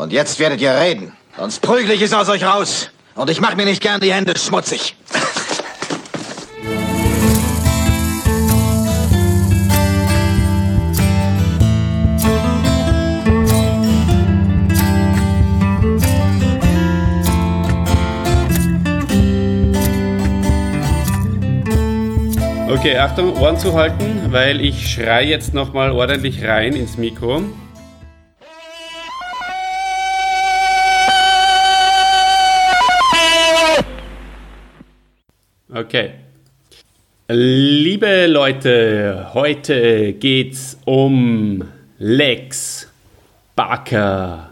Und jetzt werdet ihr reden. Sonst prügel ich es aus euch raus. Und ich mache mir nicht gern die Hände schmutzig. Okay, Achtung, Ohren zu halten, weil ich schreie jetzt nochmal ordentlich rein ins Mikro. Okay. Liebe Leute, heute geht's um Lex Barker.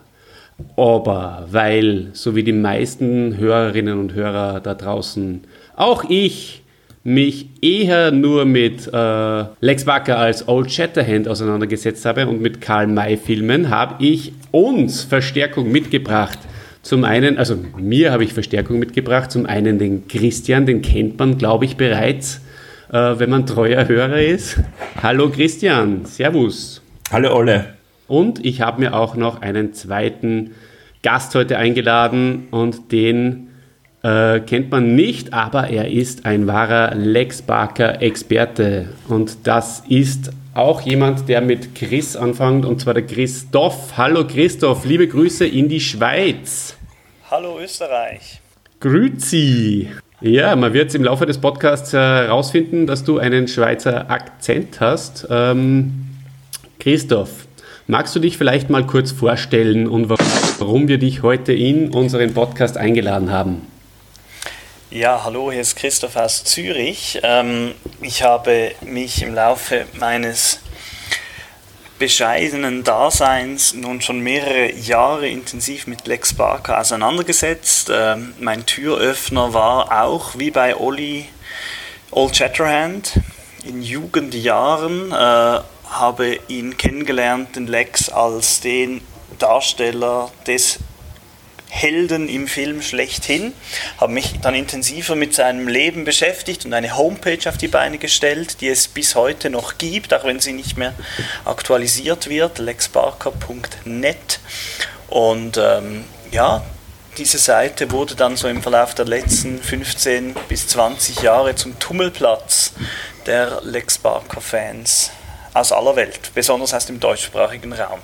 Aber weil, so wie die meisten Hörerinnen und Hörer da draußen, auch ich mich eher nur mit äh, Lex Barker als Old Shatterhand auseinandergesetzt habe und mit Karl May Filmen, habe ich uns Verstärkung mitgebracht. Zum einen, also mir habe ich Verstärkung mitgebracht. Zum einen den Christian, den kennt man, glaube ich, bereits, äh, wenn man treuer Hörer ist. Hallo Christian, Servus. Hallo Olle. Und ich habe mir auch noch einen zweiten Gast heute eingeladen und den äh, kennt man nicht, aber er ist ein wahrer Lex Barker Experte. Und das ist auch jemand, der mit Chris anfängt, und zwar der Christoph. Hallo Christoph, liebe Grüße in die Schweiz. Hallo Österreich. Grüezi. Ja, man wird im Laufe des Podcasts herausfinden, dass du einen Schweizer Akzent hast. Ähm, Christoph, magst du dich vielleicht mal kurz vorstellen und warum wir dich heute in unseren Podcast eingeladen haben? Ja, hallo, hier ist Christoph aus Zürich. Ähm, ich habe mich im Laufe meines bescheidenen Daseins nun schon mehrere Jahre intensiv mit Lex Barker auseinandergesetzt. Ähm, mein Türöffner war auch, wie bei Olli, Old Shatterhand. In Jugendjahren äh, habe ihn kennengelernt, den Lex, als den Darsteller des Helden im Film schlechthin, habe mich dann intensiver mit seinem Leben beschäftigt und eine Homepage auf die Beine gestellt, die es bis heute noch gibt, auch wenn sie nicht mehr aktualisiert wird, lexbarker.net. Und ähm, ja, diese Seite wurde dann so im Verlauf der letzten 15 bis 20 Jahre zum Tummelplatz der Lex Barker-Fans aus aller Welt, besonders aus dem deutschsprachigen Raum.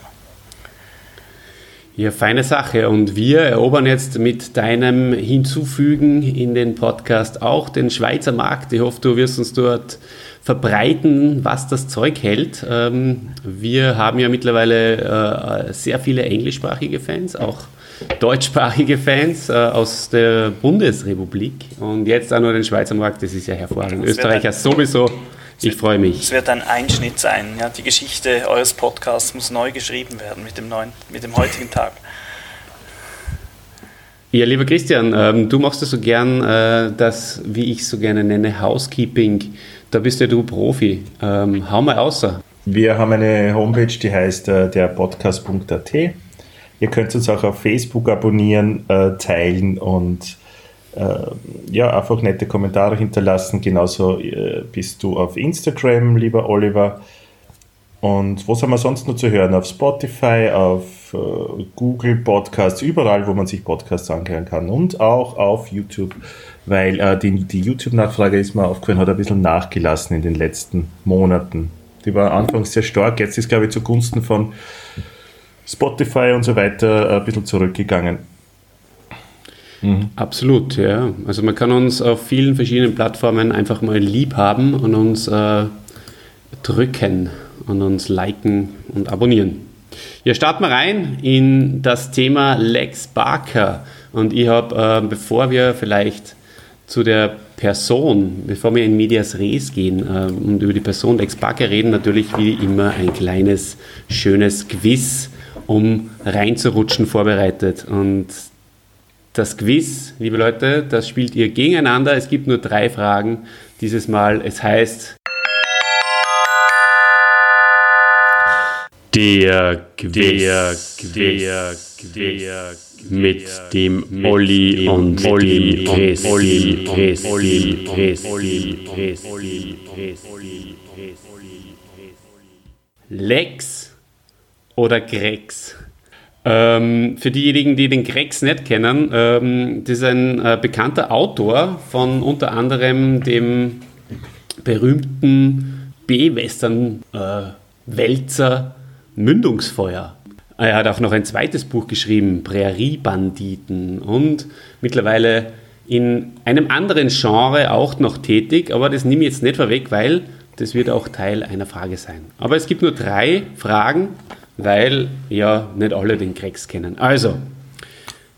Ja, feine Sache. Und wir erobern jetzt mit deinem Hinzufügen in den Podcast auch den Schweizer Markt. Ich hoffe, du wirst uns dort verbreiten, was das Zeug hält. Ähm, wir haben ja mittlerweile äh, sehr viele englischsprachige Fans, auch deutschsprachige Fans äh, aus der Bundesrepublik. Und jetzt auch nur den Schweizer Markt, das ist ja hervorragend. Österreicher sowieso. Ich freue mich. Es wird ein Einschnitt sein. Ja, die Geschichte eures Podcasts muss neu geschrieben werden mit dem, neuen, mit dem heutigen Tag. Ja, lieber Christian, ähm, du machst ja so gern äh, das, wie ich es so gerne nenne, Housekeeping. Da bist ja du Profi. Ähm, hau mal außer. Wir haben eine Homepage, die heißt äh, derpodcast.at. Ihr könnt uns auch auf Facebook abonnieren, äh, teilen und ja, einfach nette Kommentare hinterlassen. Genauso äh, bist du auf Instagram, lieber Oliver. Und wo sind wir sonst noch zu hören? Auf Spotify, auf äh, Google Podcasts, überall, wo man sich Podcasts anhören kann. Und auch auf YouTube, weil äh, die, die YouTube-Nachfrage ist mir aufgefallen, hat ein bisschen nachgelassen in den letzten Monaten. Die war anfangs sehr stark, jetzt ist, glaube ich, zugunsten von Spotify und so weiter ein bisschen zurückgegangen. Mhm. Absolut, ja. Also man kann uns auf vielen verschiedenen Plattformen einfach mal lieb haben und uns äh, drücken und uns liken und abonnieren. Ja, starten wir rein in das Thema Lex Barker. Und ich habe, äh, bevor wir vielleicht zu der Person, bevor wir in Medias Res gehen äh, und über die Person Lex Barker reden, natürlich wie immer ein kleines, schönes Quiz, um reinzurutschen, vorbereitet. Und das Quiz, liebe Leute, das spielt ihr gegeneinander. Es gibt nur drei Fragen dieses Mal. Es heißt der Quiz, der Quiz, mit dem Olli und Olli Chris, Olli Olli Olli Lex oder Grex? Ähm, für diejenigen, die den Grex nicht kennen, ähm, das ist ein äh, bekannter Autor von unter anderem dem berühmten B-Western-Wälzer äh, Mündungsfeuer. Er hat auch noch ein zweites Buch geschrieben, Präriebanditen, und mittlerweile in einem anderen Genre auch noch tätig, aber das nehme ich jetzt nicht vorweg, weil das wird auch Teil einer Frage sein. Aber es gibt nur drei Fragen, weil ja nicht alle den Krex kennen. Also,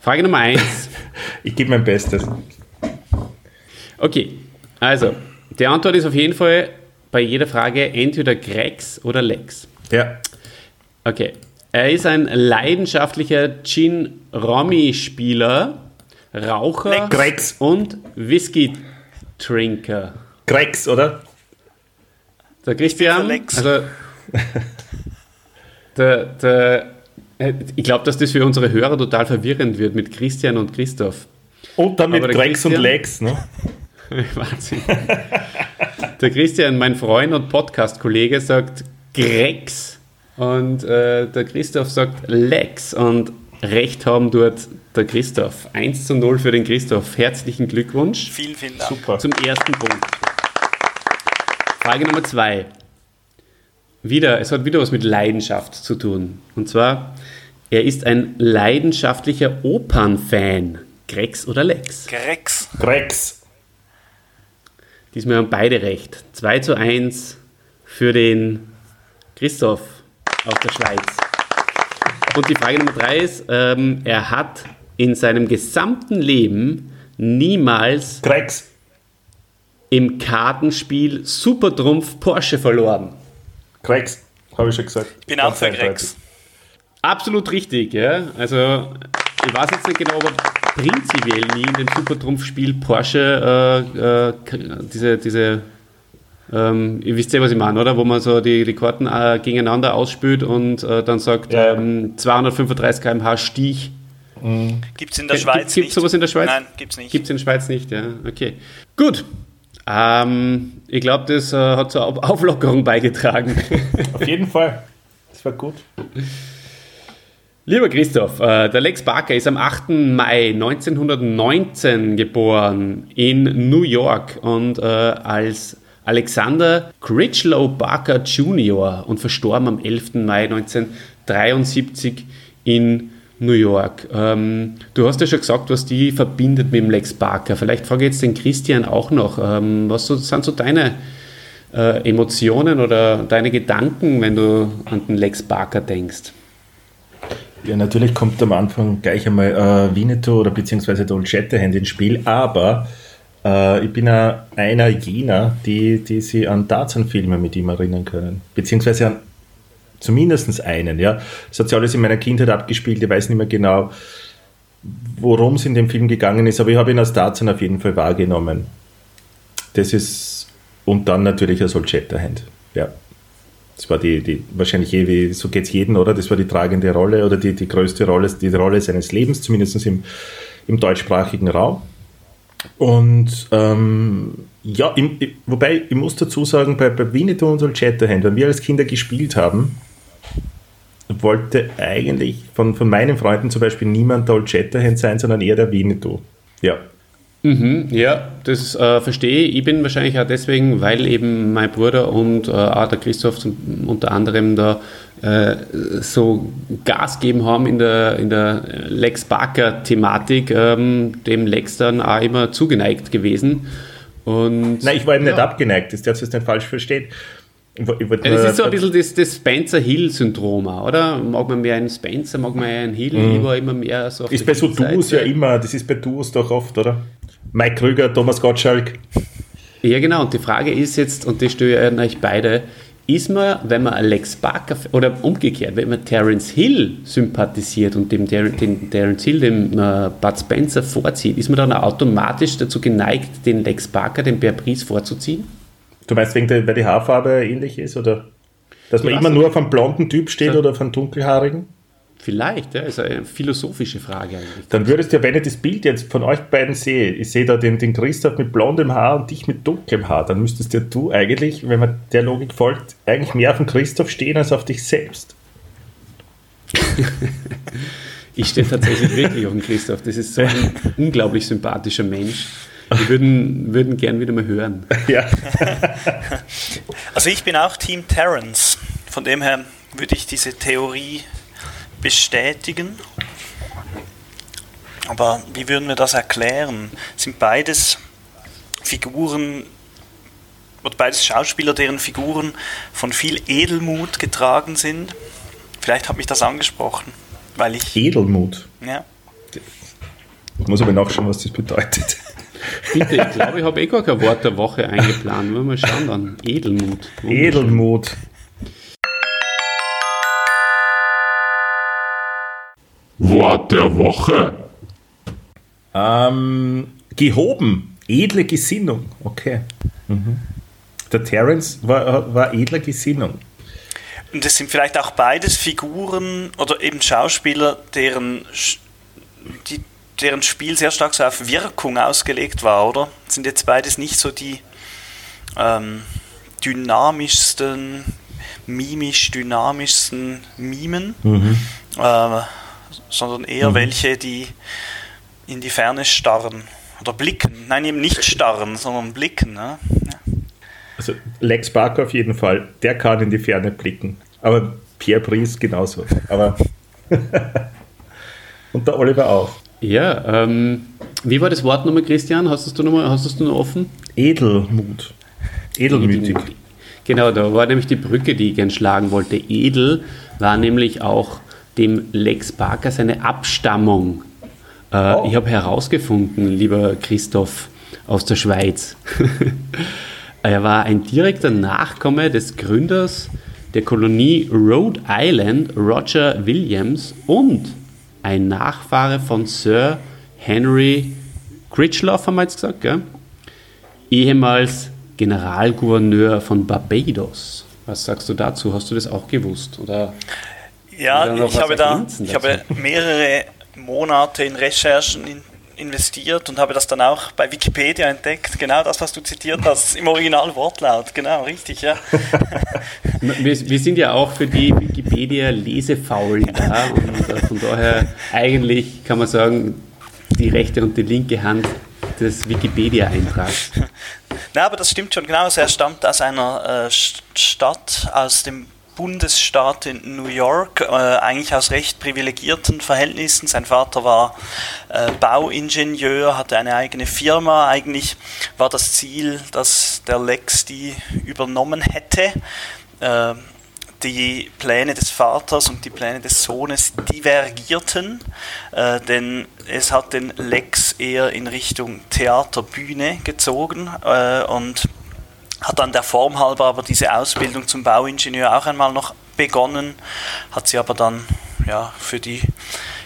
Frage Nummer eins. ich gebe mein Bestes. Okay, also, die Antwort ist auf jeden Fall bei jeder Frage entweder Grex oder Lex. Ja. Okay. Er ist ein leidenschaftlicher Gin-Romy-Spieler, Raucher Grex. und Whisky-Trinker. Grex, oder? Der Christian, also der, der, äh, ich glaube, dass das für unsere Hörer total verwirrend wird mit Christian und Christoph. Und dann mit Grex und Lex, ne? Wahnsinn. der Christian, mein Freund und Podcast-Kollege, sagt Grex und äh, der Christoph sagt Lex und recht haben dort der Christoph. 1 zu 0 für den Christoph. Herzlichen Glückwunsch. Vielen, vielen Dank. Super. Zum ersten Punkt. Frage Nummer zwei. Wieder, es hat wieder was mit Leidenschaft zu tun. Und zwar, er ist ein leidenschaftlicher Opernfan. Grex oder Lex? Grex. Grex. Diesmal haben beide recht. 2 zu 1 für den Christoph aus der Schweiz. Und die Frage Nummer drei ist, ähm, er hat in seinem gesamten Leben niemals Grex. im Kartenspiel Supertrumpf Porsche verloren. Grex, habe ich schon gesagt. Ich bin auch für Grex. Absolut richtig, ja. Also, ich weiß jetzt nicht genau, aber prinzipiell nie in dem Supertrumpfspiel Porsche äh, äh, diese, diese ähm, ihr wisst ja, was ich meine, oder? Wo man so die, die Karten äh, gegeneinander ausspült und äh, dann sagt Ja. ähm, 235 km/h Stich. Gibt es in der Gibt- Schweiz gibt's nicht? sowas in der Schweiz? Nein, gibt es nicht. Gibt es in der Schweiz nicht, ja. Okay. Gut. Ähm, ich glaube, das äh, hat zur Auf Auflockerung beigetragen. Auf jeden Fall. Das war gut. Lieber Christoph, äh, der Lex Barker ist am 8. Mai 1919 geboren in New York und äh, als Alexander Critchlow Barker Jr. und verstorben am 11. Mai 1973 in New York. Ähm, du hast ja schon gesagt, was die verbindet mit dem Lex Barker. Vielleicht frage ich jetzt den Christian auch noch. Ähm, was so, sind so deine äh, Emotionen oder deine Gedanken, wenn du an den Lex Barker denkst? Ja, natürlich kommt am Anfang gleich einmal äh, Winnetou oder beziehungsweise Old Shatterhand ins Spiel, aber äh, ich bin auch einer jener, die, die sich an Tarzan-Filme mit ihm erinnern können. Beziehungsweise an zumindest einen, ja. Das hat sich alles in meiner Kindheit abgespielt, ich weiß nicht mehr genau, worum es in dem Film gegangen ist, aber ich habe ihn als Tarzan auf jeden Fall wahrgenommen. Das ist, und dann natürlich als Old Shatterhand, ja. Das war die, die wahrscheinlich eh, so geht es jedem, oder? Das war die tragende Rolle oder die, die größte Rolle, die Rolle seines Lebens, zumindest im, im deutschsprachigen Raum. Und ähm, ja, im, wobei ich muss dazu sagen, bei, bei Winnetou und Old Shatterhand, wenn wir als Kinder gespielt haben, wollte eigentlich von, von meinen Freunden zum Beispiel niemand der Old Shatterhand sein, sondern eher der Winnetou. Ja. Mhm, ja, das äh, verstehe ich. Ich bin wahrscheinlich auch deswegen, weil eben mein Bruder und äh, auch der Christoph zum, unter anderem da äh, so Gas geben haben in der, in der Lex Barker-Thematik, ähm, dem Lex dann auch immer zugeneigt gewesen. Und, Nein, ich war eben nicht ja. abgeneigt, das darfst du jetzt nicht falsch verstehen. Ich wollte Ja, das ist so ein bisschen das, das Spencer-Hill-Syndrom, oder? Mag man mehr einen Spencer, mag man einen Hill, ich war immer mehr so Mhm. Ist bei so. Duos ja immer, das ist bei Duos doch oft, oder? Mike Krüger, Thomas Gottschalk. Ja, genau. Und die Frage ist jetzt, und die stelle ich euch beide, ist man, wenn man Alex Barker, oder umgekehrt, wenn man Terence Hill sympathisiert und dem Ter den Terence Hill, dem äh, Bud Spencer vorzieht, ist man dann automatisch dazu geneigt, den Lex Barker, den Bear Priest vorzuziehen? Du meinst, wegen der, weil die Haarfarbe ähnlich ist, oder? Dass man Ja, immer nur auf einen blonden Typ steht Ja. oder auf einen dunkelhaarigen? Vielleicht, ja, ist eine philosophische Frage eigentlich. Dann würdest du ja, wenn ich das Bild jetzt von euch beiden sehe, ich sehe da den, den Christoph mit blondem Haar und dich mit dunklem Haar, dann müsstest ja du eigentlich, wenn man der Logik folgt, eigentlich mehr auf den Christoph stehen als auf dich selbst. ich stehe tatsächlich wirklich auf den Christoph. Das ist so ein unglaublich sympathischer Mensch. Wir würden, würden gern wieder mal hören. Ja. Also ich bin auch Team Terrence. Von dem her würde ich diese Theorie bestätigen. Aber wie würden wir das erklären? Sind beides Figuren oder beides Schauspieler, deren Figuren von viel Edelmut getragen sind? Vielleicht hat mich das angesprochen, weil ich. Edelmut. Ja. Ich muss aber nachschauen, was das bedeutet. Bitte, ich glaube, ich habe eh gar kein Wort der Woche eingeplant. Wollen wir mal schauen dann. Edelmut. Edelmut. Wort der Woche. Ähm, gehoben. Edle Gesinnung. Okay. Mhm. Der Terence war, war edler Gesinnung. Und es sind vielleicht auch beides Figuren oder eben Schauspieler, deren, die, deren Spiel sehr stark so auf Wirkung ausgelegt war, oder? Sind jetzt beides nicht so die ähm, dynamischsten, mimisch dynamischsten Mimen, Mhm. äh, sondern eher Mhm. welche, die in die Ferne starren oder blicken. Nein, eben nicht starren, sondern blicken. Ne? Ja. Also Lex Barker auf jeden Fall, der kann in die Ferne blicken. Aber Pierre Brice genauso. Aber und der Oliver auch. Ja, ähm, wie war das Wort nochmal, Christian? Hast du es nochmal, hast du es noch offen? Edelmut. Edelmütig. Genau, da war nämlich die Brücke, die ich gern schlagen wollte. Edel war nämlich auch dem Lex Barker seine Abstammung. Äh, Oh. Ich habe herausgefunden, lieber Christoph aus der Schweiz. er war ein direkter Nachkomme des Gründers der Kolonie Rhode Island, Roger Williams, und ein Nachfahre von Sir Henry Critchloff, haben wir jetzt gesagt, gell? ehemals Generalgouverneur von Barbados. Was sagst du dazu? Hast du das auch gewusst? Oder Ja, ich habe da ich habe mehrere Monate in Recherchen in, investiert und habe das dann auch bei Wikipedia entdeckt. Genau das, was du zitiert hast, im Originalwortlaut. Genau, richtig, ja. wir, wir sind ja auch für die Wikipedia lesefaul da und äh, von daher eigentlich kann man sagen, die rechte und die linke Hand des Wikipedia-Eintrags. Na, aber das stimmt schon genau. Also er stammt aus einer äh, St- Stadt, aus dem Bundesstaat in New York, äh, eigentlich aus recht privilegierten Verhältnissen. Sein Vater war äh, Bauingenieur, hatte eine eigene Firma. Eigentlich war das Ziel, dass der Lex die übernommen hätte. Äh, die Pläne des Vaters und die Pläne des Sohnes divergierten, äh, denn es hat den Lex eher in Richtung Theaterbühne gezogen äh, und hat dann der Form halber aber diese Ausbildung zum Bauingenieur auch einmal noch begonnen, hat sie aber dann ja, für die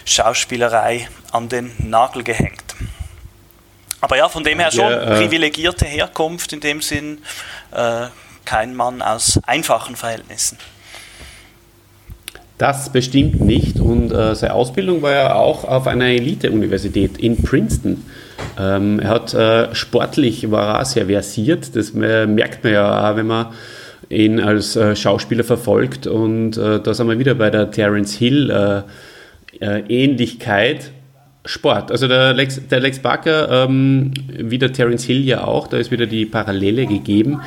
Schauspielerei an den Nagel gehängt. Aber ja, von dem her schon Ja, äh, privilegierte Herkunft, in dem Sinn äh, kein Mann aus einfachen Verhältnissen. Das bestimmt nicht und äh, seine Ausbildung war ja auch auf einer Elite-Universität in Princeton. Ähm, er hat äh, sportlich war er sehr versiert, das äh, merkt man ja auch, wenn man ihn als äh, Schauspieler verfolgt und äh, da sind wir wieder bei der Terence Hill äh, äh, Ähnlichkeit. Sport. Also der Lex, der Lex Barker, ähm, wie der Terence Hill ja auch, da ist wieder die Parallele gegeben,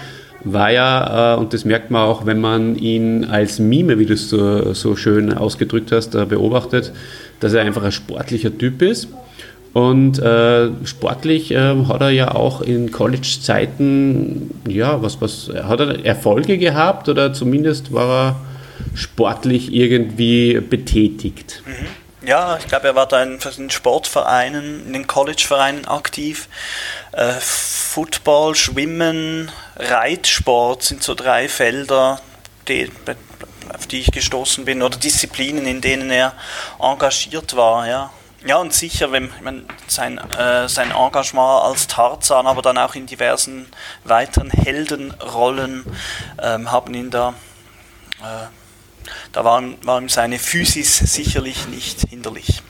war ja, äh, und das merkt man auch, wenn man ihn als Mime, wie du es so, so schön ausgedrückt hast, äh, beobachtet, dass er einfach ein sportlicher Typ ist. Und äh, sportlich äh, hat er ja auch in College-Zeiten, ja, was, was, hat er Erfolge gehabt oder zumindest war er sportlich irgendwie betätigt. Ja, ich glaube, er war da in verschiedenen Sportvereinen, in den Collegevereinen aktiv. Äh, Football, Schwimmen, Reitsport sind so drei Felder, die, auf die ich gestoßen bin, oder Disziplinen, in denen er engagiert war. Ja, ja und sicher, wenn, mein, sein, äh, sein Engagement als Tarzan, aber dann auch in diversen weiteren Heldenrollen ähm, haben ihn da äh, da war, war ihm seine Physis sicherlich nicht hinderlich.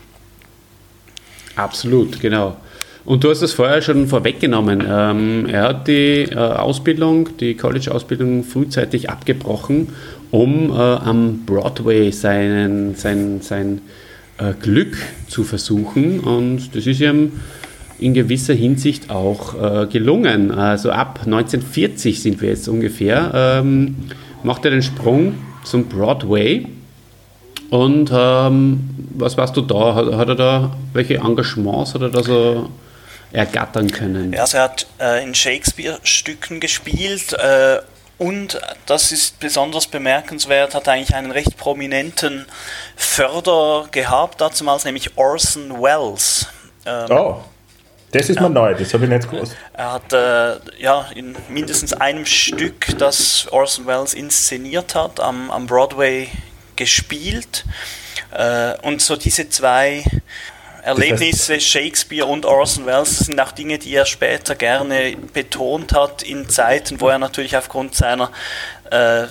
Absolut, genau. Und du hast es vorher schon vorweggenommen. Ähm, er hat die äh, Ausbildung, die College-Ausbildung frühzeitig abgebrochen, um äh, am Broadway seinen, sein, sein äh, Glück zu versuchen. Und das ist ihm in gewisser Hinsicht auch äh, gelungen. Also ab 1940 sind wir jetzt ungefähr, ähm, macht er den Sprung zum Broadway. Und ähm, was warst du da? Hat, hat, er da welche Engagements hat er da so ergattern können? Ja, also er hat äh, in Shakespeare-Stücken gespielt äh, und das ist besonders bemerkenswert, hat eigentlich einen recht prominenten Förder gehabt, damals nämlich Orson Welles. Ähm, oh. Das ist mal neu, das habe ich nicht gewusst. Er hat äh, ja, in mindestens einem Stück, das Orson Welles inszeniert hat, am, am Broadway gespielt. Äh, und so diese zwei Erlebnisse, Shakespeare und Orson Welles, das sind auch Dinge, die er später gerne betont hat in Zeiten, wo er natürlich aufgrund seiner äh,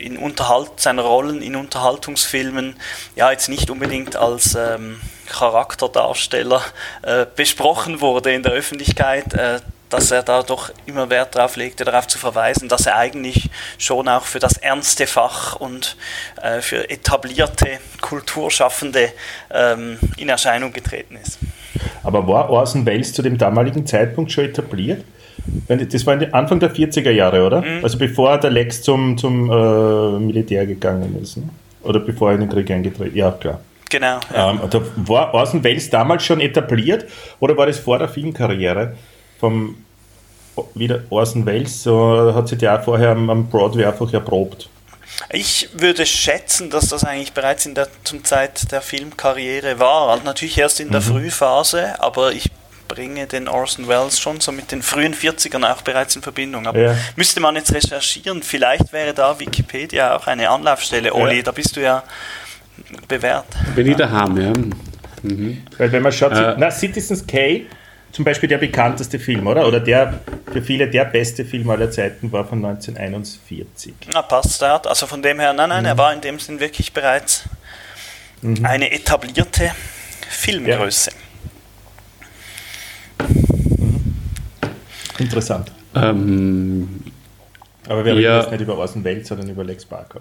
in Unterhalt, seiner Rollen in Unterhaltungsfilmen ja jetzt nicht unbedingt als ähm, Charakterdarsteller äh, besprochen wurde in der Öffentlichkeit. Äh, dass er da doch immer Wert darauf legte, darauf zu verweisen, dass er eigentlich schon auch für das ernste Fach und äh, für etablierte Kulturschaffende ähm, in Erscheinung getreten ist. Aber war Orson Welles zu dem damaligen Zeitpunkt schon etabliert? Das war Anfang der 40er Jahre, oder? Mhm. Also bevor der Lex zum, zum äh, Militär gegangen ist. Ne? Oder bevor er in den Krieg eingetreten ist. Ja, klar. Genau. Ja. Ähm, war Orson Welles damals schon etabliert oder war das vor der Filmkarriere? vom wieder Orson Welles, so hat sich der auch vorher am Broadway einfach erprobt. Ich würde schätzen, dass das eigentlich bereits in der zum Zeit der Filmkarriere war. Also natürlich erst in der mhm. Frühphase, aber ich bringe den Orson Welles schon so mit den frühen 40ern auch bereits in Verbindung. Aber ja. müsste man jetzt recherchieren, vielleicht wäre da Wikipedia auch eine Anlaufstelle. Oli, ja. da bist du ja bewährt. Bin ich daheim, ja. Mhm. Weil wenn man schaut, äh, na, Citizens K zum Beispiel der bekannteste Film, oder? Oder der für viele der beste Film aller Zeiten war von 1941. Na, passt, ja. Also von dem her, nein, nein, mhm. er war in dem Sinn wirklich bereits mhm. eine etablierte Filmgröße. Ja. Mhm. Interessant. Ähm, Aber wir reden ja. jetzt nicht über Welles, sondern über Lex Barker.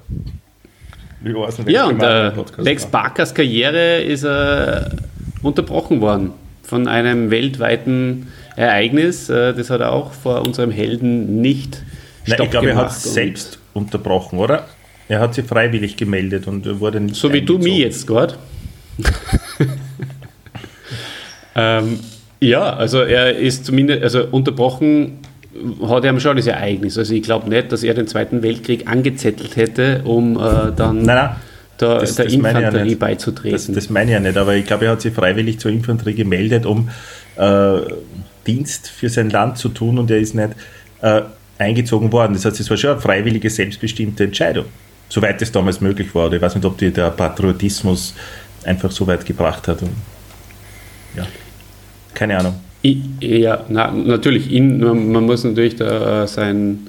Ja, und äh, Lex Barkers Karriere ist äh, unterbrochen worden von einem weltweiten Ereignis. Äh, das hat er auch vor unserem Helden nicht Nein, ich glaube, er hat selbst unterbrochen, oder? Er hat sich freiwillig gemeldet und wurde nicht So wie du mir jetzt gerade. ähm, ja, also er ist zumindest, also unterbrochen hat er schon das Ereignis. Also ich glaube nicht, dass er den Zweiten Weltkrieg angezettelt hätte, um äh, dann... Nein, nein der, das, der das Infanterie beizutreten. Das, das, meine ich ja nicht, aber ich glaube, er hat sich freiwillig zur Infanterie gemeldet, um äh, Dienst für sein Land zu tun und er ist nicht äh, eingezogen worden. Das heißt, es war schon eine freiwillige, selbstbestimmte Entscheidung, soweit es damals möglich war. Ich weiß nicht, ob die, der Patriotismus einfach so weit gebracht hat. Und, ja, keine Ahnung. Ja, na, natürlich, in, man muss natürlich da, äh, sein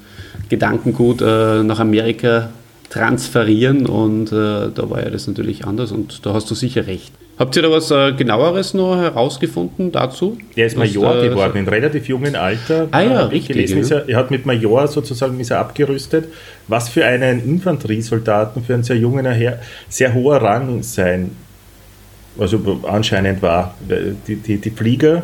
Gedankengut äh, nach Amerika transferieren und äh, da war ja das natürlich anders und da hast du sicher recht. Habt ihr da was äh, genaueres noch herausgefunden dazu? Er ist Major was, geworden, in relativ jungen Alter. Ah ja, richtig. Gelesen, ja. Er, er, hat mit Major sozusagen ist er abgerüstet. Was für einen Infanteriesoldaten, für einen sehr jungen, sehr hoher Rang sein, also anscheinend war. Die, die, die Flieger,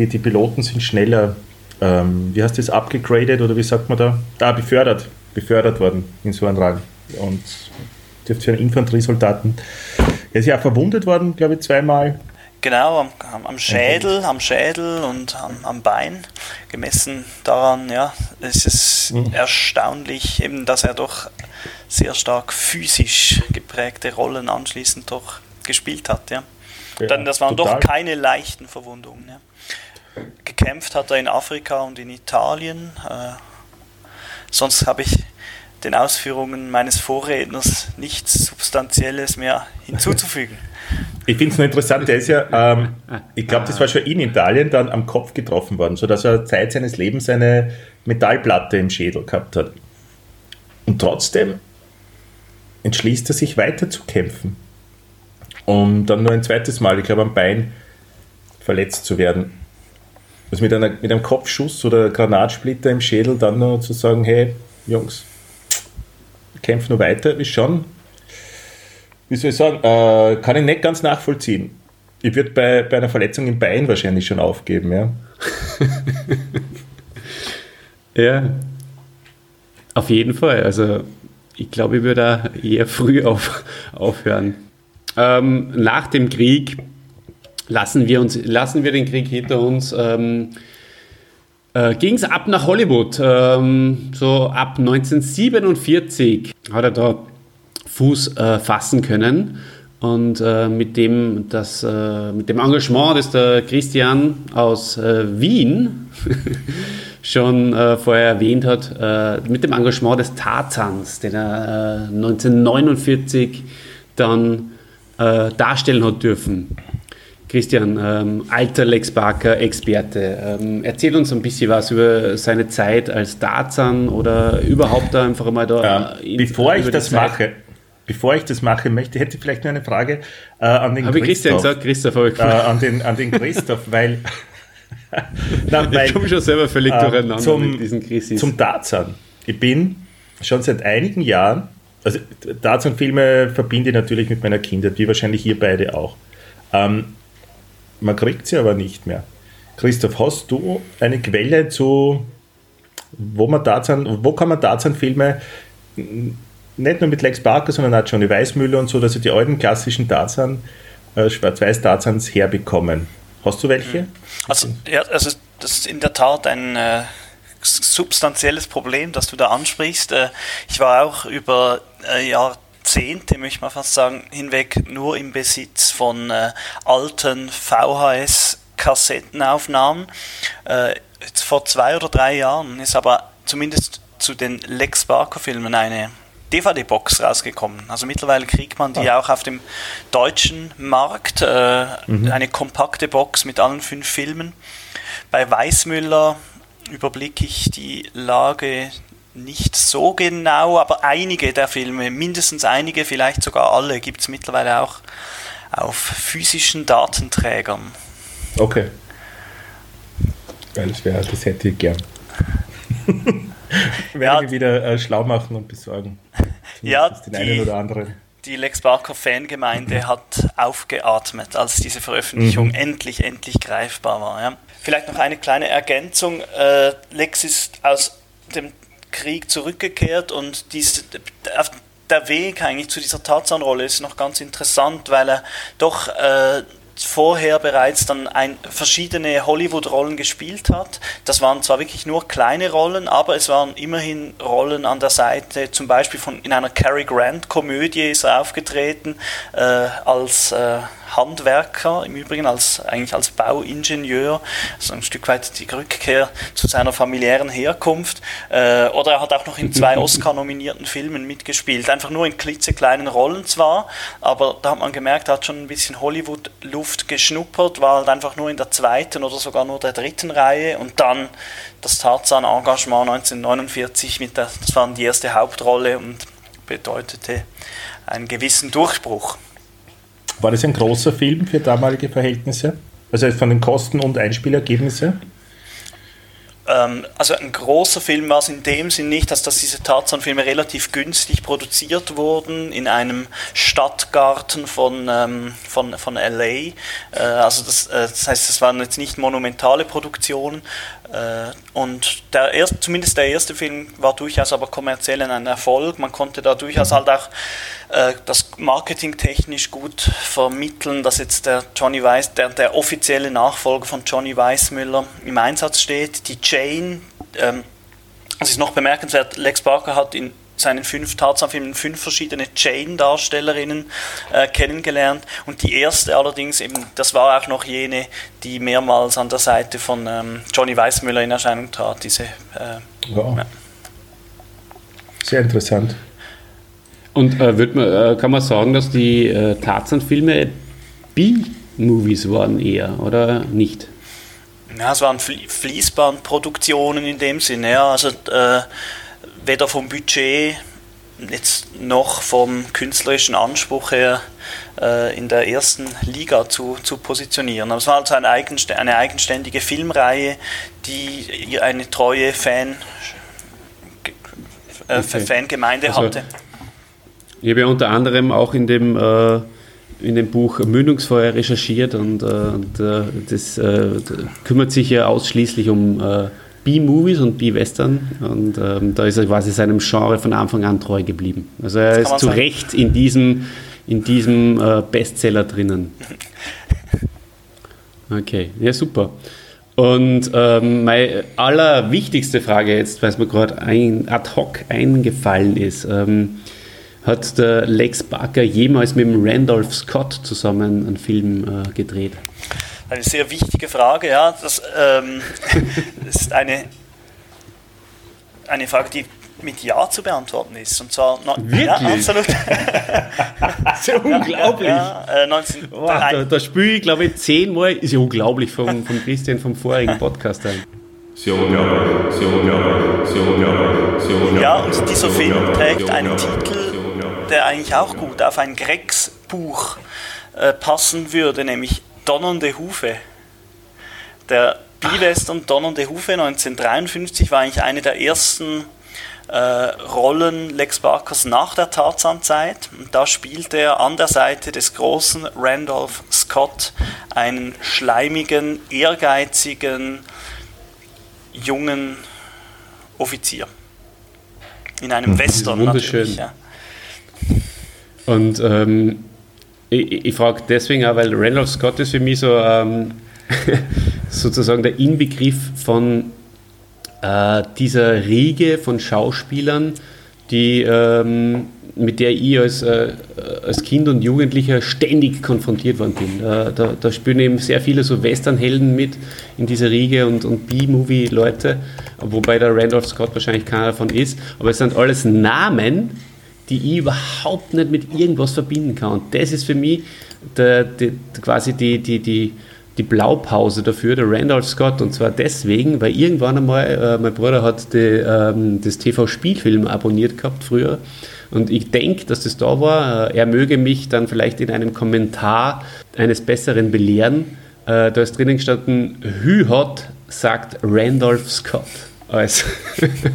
die, die Piloten sind schneller, ähm, wie heißt das, abgegradet oder wie sagt man da? Ah, befördert befördert worden in so einen Rang. Und dürfte für einen Infanteriesoldaten. Er ist ja auch verwundet worden, glaube ich, zweimal. Genau, am, am Schädel, am Schädel und am, am, Bein. Gemessen daran, ja, ist es mhm. erstaunlich, eben, dass er doch sehr stark physisch geprägte Rollen anschließend doch gespielt hat. Ja. ja Dann, das waren total. doch keine leichten Verwundungen. Ja. Gekämpft hat er in Afrika und in Italien. Äh, Sonst habe ich den Ausführungen meines Vorredners nichts Substanzielles mehr hinzuzufügen. Ich finde es nur interessant, der ist ja, ähm, ich glaube, das war schon in Italien dann am Kopf getroffen worden, sodass er Zeit seines Lebens eine Metallplatte im Schädel gehabt hat. Und trotzdem entschließt er sich weiter zu kämpfen. Um dann nur ein zweites Mal, ich glaube, am Bein verletzt zu werden. Also mit, einer, mit einem Kopfschuss oder Granatsplitter im Schädel dann noch zu sagen, hey, Jungs, kämpfen nur weiter, ist schon, wie soll ich sagen, äh, kann ich nicht ganz nachvollziehen. Ich würde bei, bei einer Verletzung im Bein wahrscheinlich schon aufgeben, ja. ja. Auf jeden Fall. Also ich glaube, ich würde da eher früh auf, aufhören. Ähm, nach dem Krieg lassen wir, uns, lassen wir den Krieg hinter uns. Ähm, äh, ging es ab nach Hollywood. Ähm, so ab 1947 hat er da Fuß äh, fassen können. Und äh, mit, dem, das, äh, mit dem Engagement, das der Christian aus äh, Wien schon äh, vorher erwähnt hat, mit dem Engagement des Tarzans, den er 1949 dann darstellen hat dürfen. Christian, ähm, alter Lex Barker Experte, ähm, erzähl uns ein bisschen was über seine Zeit als Tarzan oder überhaupt da einfach mal da. Ähm, bevor ich das Zeit. mache, bevor ich das mache, möchte, hätte ich vielleicht nur eine Frage äh, an den Habe Christian gesagt, Christoph, äh, an den, an den Christoph, weil, na, weil ich komme schon selber völlig äh, durcheinander zum, mit diesen Krisis. Zum Tarzan. Ich bin schon seit einigen Jahren, also Tarzan-Filme verbinde ich natürlich mit meiner Kindheit, wie wahrscheinlich ihr beide auch. Ähm, man kriegt sie aber nicht mehr. Christoph, hast du eine Quelle zu, wo man Tarzan, wo kann man Tarzan-Filme nicht nur mit Lex Barker, sondern auch Johnny Weißmüller und so, dass sie die alten klassischen Tarzan, äh, Schwarz-Weiß-Tarzans herbekommen? Hast du welche? Also, ja, also das ist in der Tat ein äh, substanzielles Problem, das du da ansprichst. Äh, ich war auch über äh, Jahrzehnte Jahrzehnte, möchte man fast sagen, hinweg nur im Besitz von äh, alten VHS-Kassettenaufnahmen. Äh, vor zwei oder drei Jahren ist aber zumindest zu den Lex Barker-Filmen eine DVD-Box rausgekommen. Also mittlerweile kriegt man die ah. auch auf dem deutschen Markt, äh, mhm. eine kompakte Box mit allen fünf Filmen. Bei Weißmüller überblicke ich die Lage nicht so genau, aber einige der Filme, mindestens einige, vielleicht sogar alle, gibt es mittlerweile auch auf physischen Datenträgern. Okay. Das, wär, das hätte ich gern. Werde ja, ich wieder äh, schlau machen und besorgen. ja, den die, einen oder anderen. Die Lex Barker Fangemeinde hat aufgeatmet, als diese Veröffentlichung mhm. endlich, endlich greifbar war. Ja. Vielleicht noch eine kleine Ergänzung. Äh, Lex ist aus dem Krieg zurückgekehrt und dies, der Weg eigentlich zu dieser Tarzanrolle ist noch ganz interessant, weil er doch äh, vorher bereits dann ein, verschiedene Hollywood-Rollen gespielt hat. Das waren zwar wirklich nur kleine Rollen, aber es waren immerhin Rollen an der Seite, zum Beispiel von, in einer Cary Grant-Komödie ist er aufgetreten, äh, als äh, Handwerker, im Übrigen als, eigentlich als Bauingenieur, also ein Stück weit die Rückkehr zu seiner familiären Herkunft. Äh, oder er hat auch noch in zwei Oscar-nominierten Filmen mitgespielt, einfach nur in klitzekleinen Rollen zwar, aber da hat man gemerkt, er hat schon ein bisschen Hollywood-Luft geschnuppert, war halt einfach nur in der zweiten oder sogar nur der dritten Reihe und dann das Tarzan-Engagement 1949, mit der, das war die erste Hauptrolle und bedeutete einen gewissen Durchbruch. War das ein großer Film für damalige Verhältnisse? Also von den Kosten und Einspielergebnisse? Ähm, also ein großer Film war es in dem Sinn nicht, dass, dass diese Tarzan-Filme relativ günstig produziert wurden in einem Stadtgarten von, ähm, von, von LA. Äh, also das, äh, das heißt, es waren jetzt nicht monumentale Produktionen. Äh, und der erste, zumindest der erste Film war durchaus aber kommerziell ein Erfolg. Man konnte da durchaus halt auch äh, das marketingtechnisch gut vermitteln, dass jetzt der Johnny Weiss, der, der offizielle Nachfolger von Johnny Weissmüller im Einsatz steht. Die Jane, ähm, es ist noch bemerkenswert, Lex Barker hat in seinen fünf Tarzan-Filmen fünf verschiedene Jane-Darstellerinnen äh, kennengelernt und die erste allerdings eben, das war auch noch jene, die mehrmals an der Seite von ähm, Johnny Weissmüller in Erscheinung trat. Diese, äh, wow. ja. Sehr interessant. Und äh, man, äh, kann man sagen, dass die äh, Tarzan-Filme B-Movies waren eher, oder nicht? Ja, es waren Fließbandproduktionen in dem Sinne, ja. Also äh, weder vom Budget jetzt noch vom künstlerischen Anspruch her äh, in der ersten Liga zu, zu positionieren. Aber es war also eine, eigenst eine eigenständige Filmreihe, die eine treue Fan, äh, okay. Fangemeinde also, hatte. Ich habe ja unter anderem auch in dem, äh, in dem Buch Mündungsfeuer recherchiert und, äh, und äh, das äh, kümmert sich ja ausschließlich um B-Movies und B-Western und ähm, da ist er quasi seinem Genre von Anfang an treu geblieben. Also er ist zu sagen. Recht in diesem, in diesem äh, Bestseller drinnen. Okay, ja super. Und ähm, meine allerwichtigste Frage jetzt, weil es mir gerade ad hoc eingefallen ist, ähm, hat der Lex Barker jemals mit dem Randolph Scott zusammen einen Film äh, gedreht? Eine sehr wichtige Frage, ja. Das, ähm, das ist eine, eine Frage, die mit Ja zu beantworten ist. Und zwar no, Wirklich? Ja, absolut. das ist ja unglaublich. Ja, äh, 19, oh, da, da spiele ich, glaube ich, zehnmal. Ist ja unglaublich vom, vom Christian vom vorigen Podcast ein. Ja, und dieser Film trägt einen Titel, der eigentlich auch gut auf ein Gregs Buch äh, passen würde, nämlich Donnernde Hufe. Der B-Western Donnernde Hufe 1953 war eigentlich eine der ersten äh, Rollen Lex Barkers nach der Tarzan-Zeit. Und da spielte er an der Seite des großen Randolph Scott einen schleimigen, ehrgeizigen, jungen Offizier. In einem hm, Western natürlich. Ja. Und ähm, ich, ich frage deswegen auch, weil Randolph Scott ist für mich so ähm, sozusagen der Inbegriff von äh, dieser Riege von Schauspielern, die, ähm, mit der ich als, äh, als Kind und Jugendlicher ständig konfrontiert worden bin. Äh, da, da spielen eben sehr viele so Westernhelden mit in dieser Riege und, und B-Movie-Leute, wobei der Randolph Scott wahrscheinlich keiner davon ist. Aber es sind alles Namen, die ich überhaupt nicht mit irgendwas verbinden kann. Und das ist für mich der, der, quasi die, die, die, die Blaupause dafür, der Randolph Scott. Und zwar deswegen, weil irgendwann einmal, äh, mein Bruder hat die, ähm, das TV-Spielfilm abonniert gehabt früher. Und ich denke, dass das da war. Äh, er möge mich dann vielleicht in einem Kommentar eines Besseren belehren. Äh, da ist drinnen gestanden, Hü hat, sagt Randolph Scott. Als,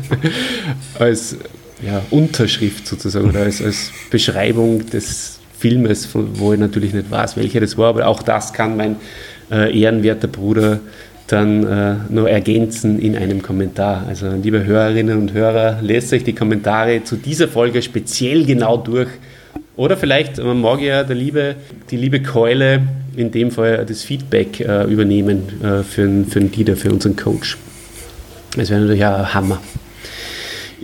als ja, Unterschrift sozusagen oder als, als Beschreibung des Filmes, wo ich natürlich nicht weiß, welcher das war, aber auch das kann mein äh, ehrenwerter Bruder dann äh, noch ergänzen in einem Kommentar. Also liebe Hörerinnen und Hörer, lest euch die Kommentare zu dieser Folge speziell genau durch. Oder vielleicht man mag ja der liebe, die liebe Keule in dem Fall das Feedback äh, übernehmen äh, für, für den Dieter, für unseren Coach. Das wäre natürlich auch ein Hammer.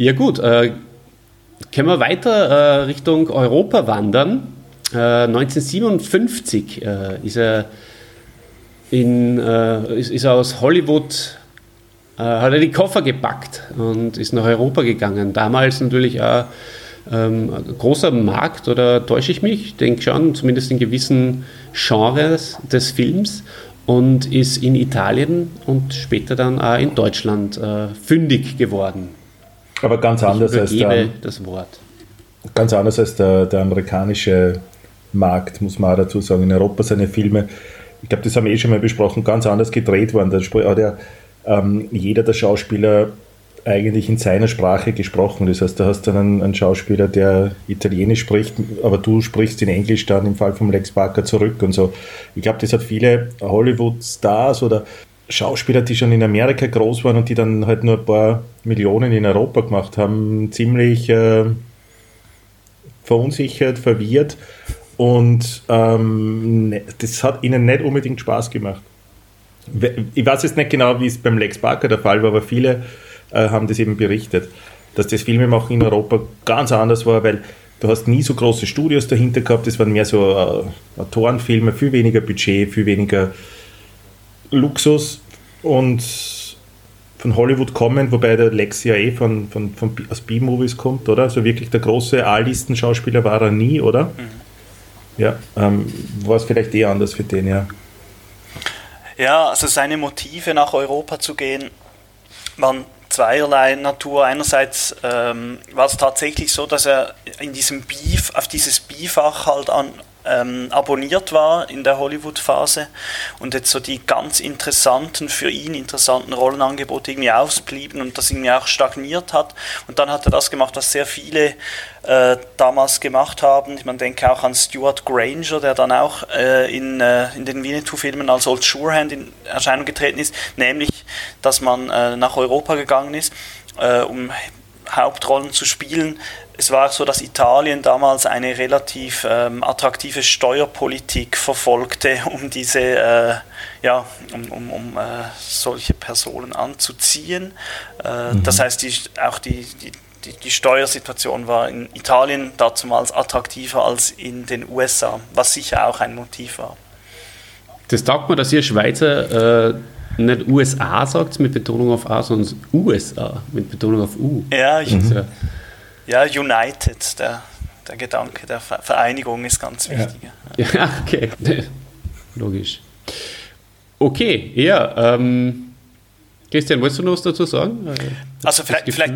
Ja gut, äh, können wir weiter äh, Richtung Europa wandern. Äh, 1957 äh, ist, er in, äh, ist, ist, aus Hollywood, äh, hat er die Koffer gepackt und ist nach Europa gegangen. Damals natürlich auch ähm, großer Markt, oder täusche ich mich? Ich denke schon, zumindest in gewissen Genres des Films und ist in Italien und später dann auch in Deutschland äh, fündig geworden. Aber ganz anders als der, das Wort. Ganz anders als der, der amerikanische Markt, muss man auch dazu sagen. In Europa seine Filme, ich glaube, das haben wir eh schon mal besprochen, ganz anders gedreht worden. Da hat ja ähm, jeder der Schauspieler eigentlich in seiner Sprache gesprochen. Das heißt, da hast du dann einen, einen, Schauspieler, der Italienisch spricht, aber du sprichst in Englisch dann im Fall von Lex Barker zurück und so. Ich glaube, das hat viele Hollywood-Stars oder Schauspieler, die schon in Amerika groß waren und die dann halt nur ein paar Millionen in Europa gemacht haben, ziemlich äh, verunsichert, verwirrt und ähm, ne, das hat ihnen nicht unbedingt Spaß gemacht. Ich weiß jetzt nicht genau, wie es beim Lex Barker der Fall war, aber viele äh, haben das eben berichtet, dass das Filmemachen in Europa ganz anders war, weil du hast nie so große Studios dahinter gehabt, das waren mehr so äh, Autorenfilme, viel weniger Budget, viel weniger Luxus und von Hollywood kommen, wobei der Lex ja eh von, von, von aus B-Movies kommt, oder? So also wirklich der große A-Listen-Schauspieler war er nie, oder? Mhm. Ja, ähm, war es vielleicht eh anders für den, ja. Ja, also seine Motive nach Europa zu gehen waren zweierlei Natur. Einerseits ähm, war es tatsächlich so, dass er in diesem Beef, auf dieses Beefach halt an, ähm, abonniert war in der Hollywood-Phase und jetzt so die ganz interessanten, für ihn interessanten Rollenangebote irgendwie ausblieben und das irgendwie auch stagniert hat. Und dann hat er das gemacht, was sehr viele äh, damals gemacht haben. Man denke auch an Stuart Granger, der dann auch äh, in, äh, in den Winnetou-Filmen als Old Surehand in Erscheinung getreten ist, nämlich, dass man äh, nach Europa gegangen ist, äh, um Hauptrollen zu spielen es war so, dass Italien damals eine relativ ähm, attraktive Steuerpolitik verfolgte, um diese, äh, ja, um, um, um äh, solche Personen anzuziehen. Äh, mhm. Das heißt, die, auch die, die, die, die, Steuersituation war in Italien damals attraktiver als in den USA, was sicher auch ein Motiv war. Das taugt mir, dass ihr Schweizer äh, nicht USA sagt mit Betonung auf A, sondern USA mit Betonung auf U. Ja, ich, mhm. Ja, United, der, der Gedanke der Vereinigung ist ganz wichtig. Ja, ja okay. Logisch. Okay, ja. Ähm, Christian, wolltest du noch was dazu sagen? Äh, also vielleicht, vielleicht,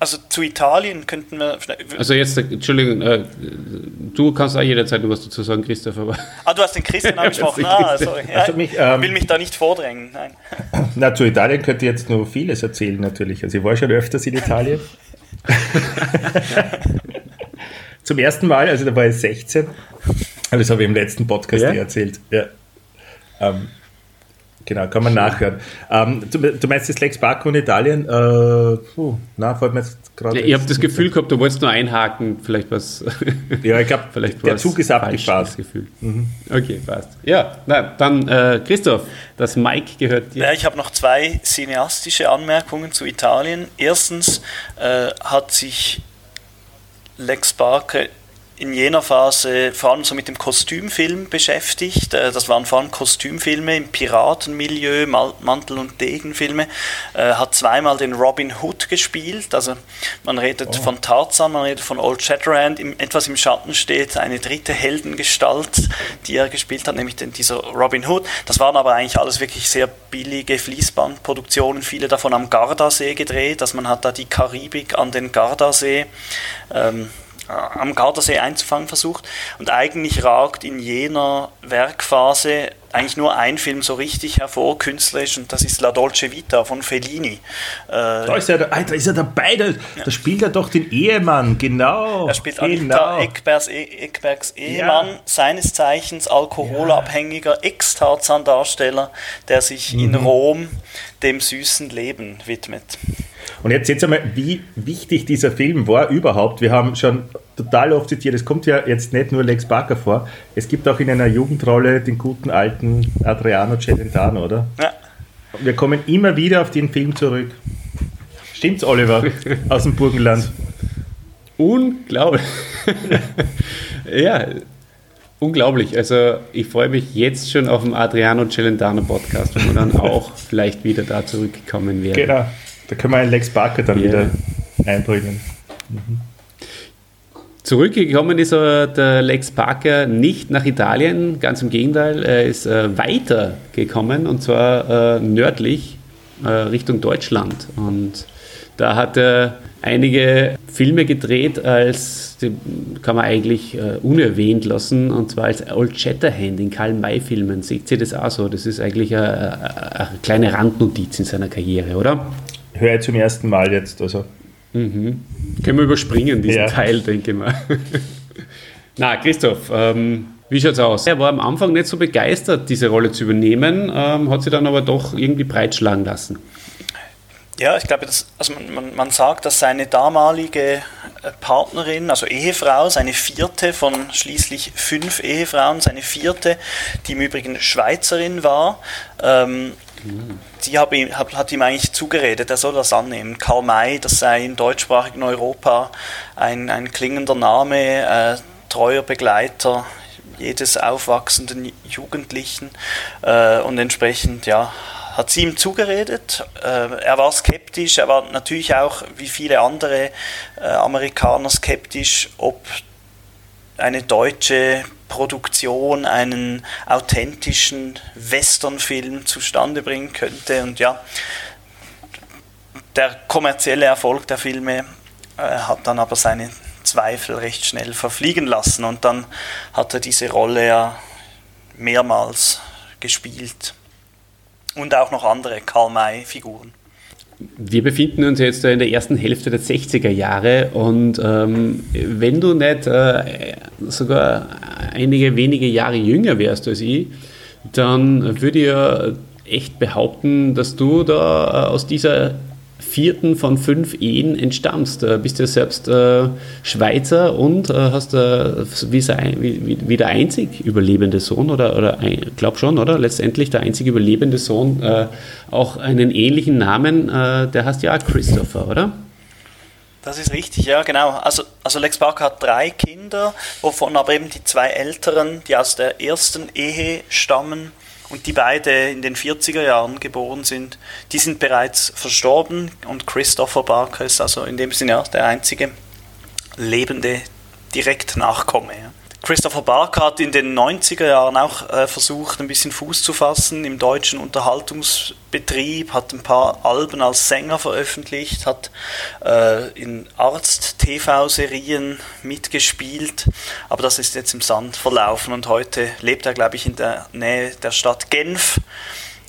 also zu Italien könnten wir. Also jetzt, Entschuldigung, äh, du kannst auch jederzeit noch was dazu sagen, Christoph. Aber ah, du hast den Christian angesprochen. ah, sorry. Ja, also mich, ähm, will mich da nicht vordrängen. Nein. Na, zu Italien könnte ich jetzt nur vieles erzählen natürlich. Also ich war schon öfters in Italien. Zum ersten Mal, also da war ich 16. Das habe ich im letzten Podcast ja? erzählt. Ja. Ähm, genau, kann man nachhören. Ähm, du, du, meinst das Lex Barco in Italien? Äh, puh, na, fällt mir jetzt gerade. Ja, ich habe das Gefühl gehabt, du wolltest nur einhaken, vielleicht was. Ja, ich glaube, der Zug ist abgefahren. Gefühl. Mhm. Okay, passt. Ja, na, dann äh, Christoph, das Mike gehört dir. Ja, ich habe noch zwei cineastische Anmerkungen zu Italien. Erstens äh, hat sich Lex Barker in jener Phase vor allem so mit dem Kostümfilm beschäftigt. Äh, das waren vor allem Kostümfilme im Piratenmilieu, Mantel- und Degenfilme. Er äh, hat zweimal den Robin Hood gespielt. Also man redet oh. von Tarzan, man redet von Old Shatterhand. etwas im Schatten steht eine dritte Heldengestalt, die er gespielt hat, nämlich den, dieser Robin Hood. Das waren aber eigentlich alles wirklich sehr billige Fließbandproduktionen, viele davon am Gardasee gedreht. Also man hat da die Karibik an den Gardasee. Ähm, äh, am Gardasee einzufangen versucht. Und eigentlich ragt in jener Werkphase eigentlich nur ein Film so richtig hervor, künstlerisch, und das ist La Dolce Vita von Fellini. Äh, da, ist er, da ist er dabei, da, ja. da spielt er doch den Ehemann, genau. Er spielt genau. Anita Eckbergs, Eckbergs Ehemann, ja. seines Zeichens alkoholabhängiger. Ex-Tarzan-Darsteller, der sich mhm. in Rom dem süßen Leben widmet. Und jetzt seht einmal, wie wichtig dieser Film war überhaupt. Wir haben schon total oft zitiert, es kommt ja jetzt nicht nur Lex Barker vor, es gibt auch in einer Jugendrolle den guten alten Adriano Celentano, oder? Ja. Wir kommen immer wieder auf den Film zurück. Stimmt's, Oliver, aus dem Burgenland? Unglaublich. ja, unglaublich. Also ich freue mich jetzt schon auf den Adriano Celentano Podcast, wo wir dann auch vielleicht wieder da zurückkommen werden. Genau. Da können wir einen Lex Barker dann yeah. wieder einbringen. Mhm. Zurückgekommen ist aber der Lex Parker nicht nach Italien, ganz im Gegenteil, er ist äh, weitergekommen und zwar äh, nördlich äh, Richtung Deutschland. Und da hat er einige Filme gedreht, als die kann man eigentlich äh, unerwähnt lassen, und zwar als Old Shatterhand in Karl-May-Filmen. Seht ihr das auch so? Das ist eigentlich eine, eine kleine Randnotiz in seiner Karriere, oder? Höre ich zum ersten Mal jetzt. Also. Mhm. Können wir überspringen, diesen ja. Teil, denke ich mal. Na, Christoph, ähm, wie schaut's aus? Er war am Anfang nicht so begeistert, diese Rolle zu übernehmen, ähm, hat sie dann aber doch irgendwie breitschlagen lassen. Ja, ich glaube, das, also man, man, man, sagt, dass seine damalige äh, Partnerin, also Ehefrau, seine vierte von schließlich fünf Ehefrauen, seine vierte, die im Übrigen Schweizerin war, ähm, Sie hat ihm, hat ihm eigentlich zugeredet, er soll das annehmen. Karl May, das sei in deutschsprachigen Europa ein, ein klingender Name, äh, treuer Begleiter jedes aufwachsenden Jugendlichen äh, und entsprechend ja, hat sie ihm zugeredet. Äh, er war skeptisch, er war natürlich auch wie viele andere äh, Amerikaner skeptisch, ob eine deutsche Produktion einen authentischen Westernfilm zustande bringen könnte. Und ja, der kommerzielle Erfolg der Filme äh, hat dann aber seine Zweifel recht schnell verfliegen lassen und dann hat er diese Rolle ja mehrmals gespielt. Und auch noch andere Karl-May-Figuren. Wir befinden uns jetzt in der ersten Hälfte der 60er Jahre und ähm, wenn du nicht äh, sogar einige wenige Jahre jünger wärst als ich, dann würde ich ja echt behaupten, dass du da äh, aus dieser vierten von fünf Ehen entstammst. Du bist ja selbst äh, Schweizer und äh, hast äh, wie, wie, wie, der einzig überlebende Sohn, oder, oder ich glaube schon, oder? Letztendlich der einzig überlebende Sohn, äh, auch einen ähnlichen Namen, äh, der heißt ja Christopher, oder? Das ist richtig, ja, genau. Also, also Lex Barker hat drei Kinder, wovon aber eben die zwei älteren, die aus der ersten Ehe stammen, und die beide in den 40er Jahren geboren sind, die sind bereits verstorben und Christopher Barker ist also in dem Sinne ja, der einzige lebende direkt Nachkomme. Ja. Christopher Barker hat in den 90er Jahren auch äh, versucht, ein bisschen Fuß zu fassen im deutschen Unterhaltungsbetrieb, hat ein paar Alben als Sänger veröffentlicht, hat äh, in Arzt-TV-Serien mitgespielt, aber das ist jetzt im Sand verlaufen und heute lebt er, glaube ich, in der Nähe der Stadt Genf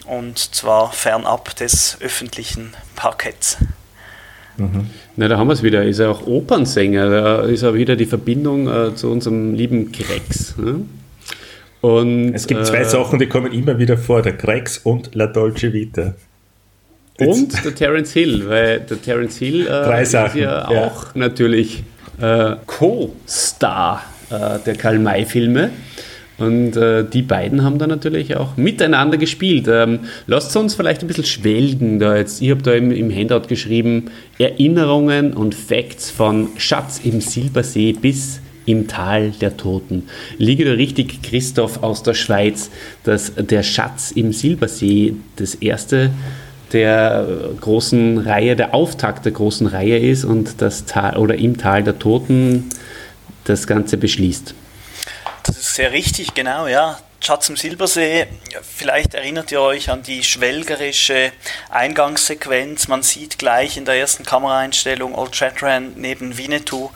und zwar fernab des öffentlichen Parketts. Mhm. Na, da haben wir es wieder. Ist er auch Opernsänger. Da ist er wieder die Verbindung äh, zu unserem lieben Grex. Ne? Und, es gibt zwei äh, Sachen, die kommen immer wieder vor: der Grex und La Dolce Vita. Und der Terence Hill, weil der Terence Hill äh, ist ja, ja, auch natürlich äh, Co-Star äh, der Karl-May-Filme. Und äh, die beiden haben da natürlich auch miteinander gespielt. Ähm, lasst uns vielleicht ein bisschen schwelgen da jetzt. Ich habe da im, im Handout geschrieben, Erinnerungen und Facts von Schatz im Silbersee bis im Tal der Toten. Liege da richtig, Christoph aus der Schweiz, dass der Schatz im Silbersee das erste der großen Reihe, der Auftakt der großen Reihe ist und das Tal oder im Tal der Toten das Ganze beschließt. Das ist sehr richtig, genau, ja. Schatz im Silbersee, vielleicht erinnert ihr euch an die schwelgerische Eingangssequenz. Man sieht gleich in der ersten Kameraeinstellung Old Shatterhand neben Winnetou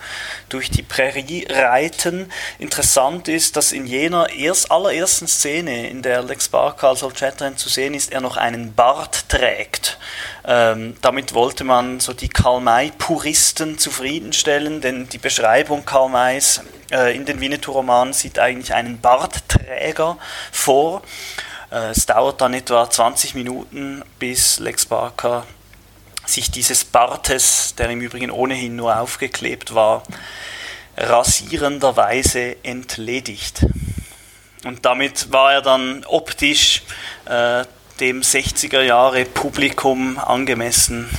durch die Prärie reiten. Interessant ist, dass in jener erst, allerersten Szene, in der Lex Barker als Old Shatterhand zu sehen ist, er noch einen Bart trägt. Ähm, damit wollte man so die Karl-May-Puristen zufriedenstellen, denn die Beschreibung Karl Mays äh, in den Winnetou-Romanen sieht eigentlich einen Bartträger vor. Äh, es dauert dann etwa 20 Minuten, bis Lex Barker sich dieses Bartes, der im Übrigen ohnehin nur aufgeklebt war, rasierenderweise entledigt. Und damit war er dann optisch äh, dem 60er Jahre Publikum angemessen.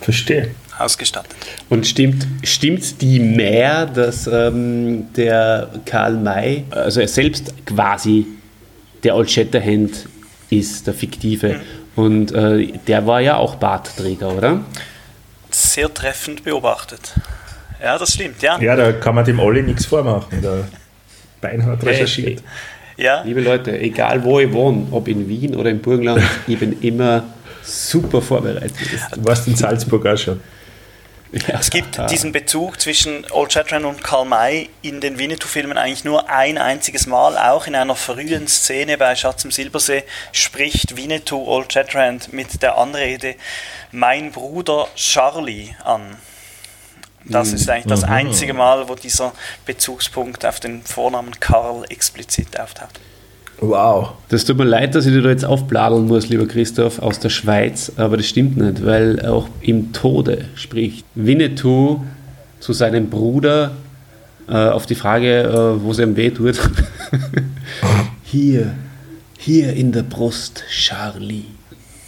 Verstehe ausgestattet. Und stimmt, stimmt die mehr, dass ähm, der Karl May, also er selbst quasi der Old Shatterhand ist, der fiktive. Mhm. Und äh, der war ja auch Bartträger, oder? Sehr treffend beobachtet. Ja, das stimmt, ja. Ja, da kann man dem Olli nichts vormachen. Der Beinhardt recherchiert. Hey, ja. Liebe Leute, egal wo ich wohne, ob in Wien oder im Burgenland, ich bin immer super vorbereitet. Du warst in Salzburg auch schon. Ja. Es gibt diesen Bezug zwischen Old Shatterhand und Karl May in den Winnetou-Filmen eigentlich nur ein einziges Mal. Auch in einer frühen Szene bei Schatz im Silbersee spricht Winnetou Old Shatterhand mit der Anrede Mein Bruder Charlie an. Das ist eigentlich das mhm. einzige Mal, wo dieser Bezugspunkt auf den Vornamen Karl explizit auftaucht. Wow. Das tut mir leid, dass ich dir da jetzt aufbladeln muss, lieber Christoph, aus der Schweiz, aber das stimmt nicht, weil auch im Tode spricht Winnetou zu seinem Bruder äh, auf die Frage, äh, wo es ihm weh tut. hier, hier in der Brust, Charlie.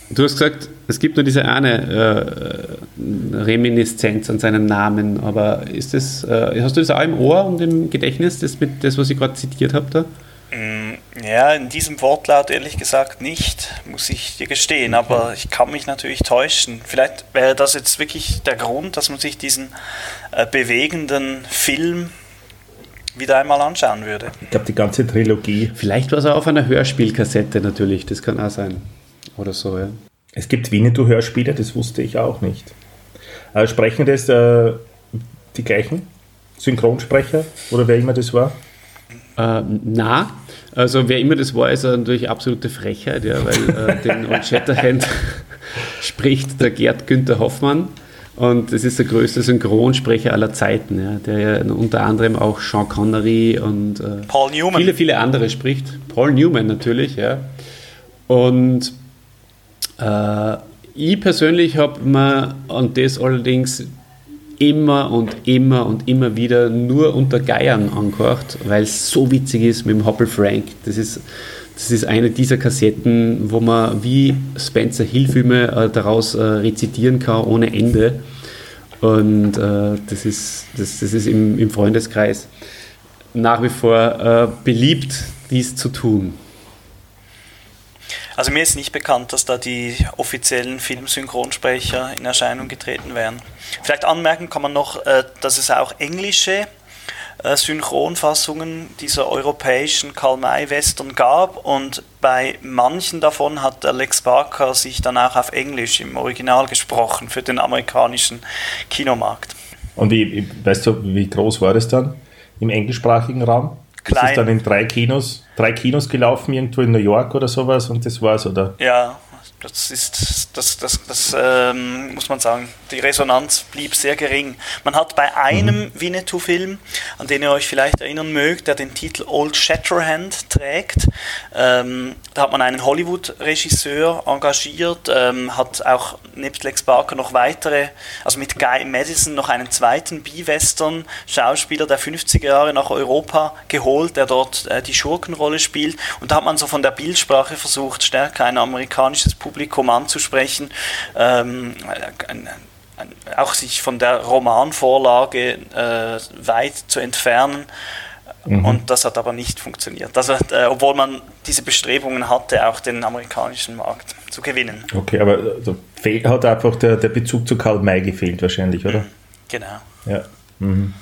Du hast gesagt, es gibt nur diese eine äh, Reminiszenz an seinen Namen, aber ist das, äh, hast du das auch im Ohr und im Gedächtnis, das, mit, das was ich gerade zitiert habe da? Mm, ja, in diesem Wortlaut ehrlich gesagt nicht, muss ich dir gestehen, aber ich kann mich natürlich täuschen. Vielleicht wäre das jetzt wirklich der Grund, dass man sich diesen äh, bewegenden Film wieder einmal anschauen würde. Ich glaube, die ganze Trilogie. Vielleicht war es auch auf einer Hörspielkassette natürlich, das kann auch sein. Oder so, ja. Es gibt Winnetou-Hörspiele, das wusste ich auch nicht. Äh, sprechen das äh, die gleichen Synchronsprecher oder wer immer das war? Äh, na, also wer immer das war, ist natürlich absolute Frechheit, ja, weil äh, den Old Shatterhand spricht der Gerd Günther Hoffmann und das ist der größte Synchronsprecher aller Zeiten, ja, der ja unter anderem auch Sean Connery und äh, Paul Newman. viele, viele andere spricht. Paul Newman natürlich, ja. Und äh, ich persönlich habe mir an das allerdings immer und immer und immer wieder nur unter Geiern angehört, weil es so witzig ist mit dem Hoppel Frank. Das ist, das ist eine dieser Kassetten, wo man wie Spencer Hill-Filme äh, daraus äh, rezitieren kann ohne Ende. Und äh, das ist, das, das ist im, im Freundeskreis nach wie vor äh, beliebt, dies zu tun. Also mir ist nicht bekannt, dass da die offiziellen Filmsynchronsprecher in Erscheinung getreten wären. Vielleicht anmerken kann man noch, äh, dass es auch englische äh, Synchronfassungen dieser europäischen Karl-May-Western gab und bei manchen davon hat Alex Barker sich dann auch auf Englisch im Original gesprochen für den amerikanischen Kinomarkt. Und wie, weißt du, wie groß war das dann im englischsprachigen Raum? Klein. Das ist dann in drei Kinos, drei Kinos gelaufen, irgendwo in New York oder sowas und das war's, oder? Ja, das ist, das, das, das ähm, muss man sagen, die Resonanz blieb sehr gering. Man hat bei einem mhm. Winnetou-Film, an den ihr euch vielleicht erinnern mögt, der den Titel Old Shatterhand trägt, ähm, da hat man einen Hollywood-Regisseur engagiert, ähm, hat auch nebst Lex Barker noch weitere, also mit Guy Madison noch einen zweiten B-Western-Schauspieler der 50er Jahre nach Europa geholt, der dort äh, die Schurkenrolle spielt. Und da hat man so von der Bildsprache versucht, stärker ein amerikanisches Publikum Publikum anzusprechen, ähm, ein, ein, auch sich von der Romanvorlage äh, weit zu entfernen. Mhm. Und das hat aber nicht funktioniert. Also, äh, obwohl man diese Bestrebungen hatte, auch den amerikanischen Markt zu gewinnen. Okay, aber also, hat einfach der, der Bezug zu Karl May gefehlt wahrscheinlich, oder? Genau. Ja. Mhm.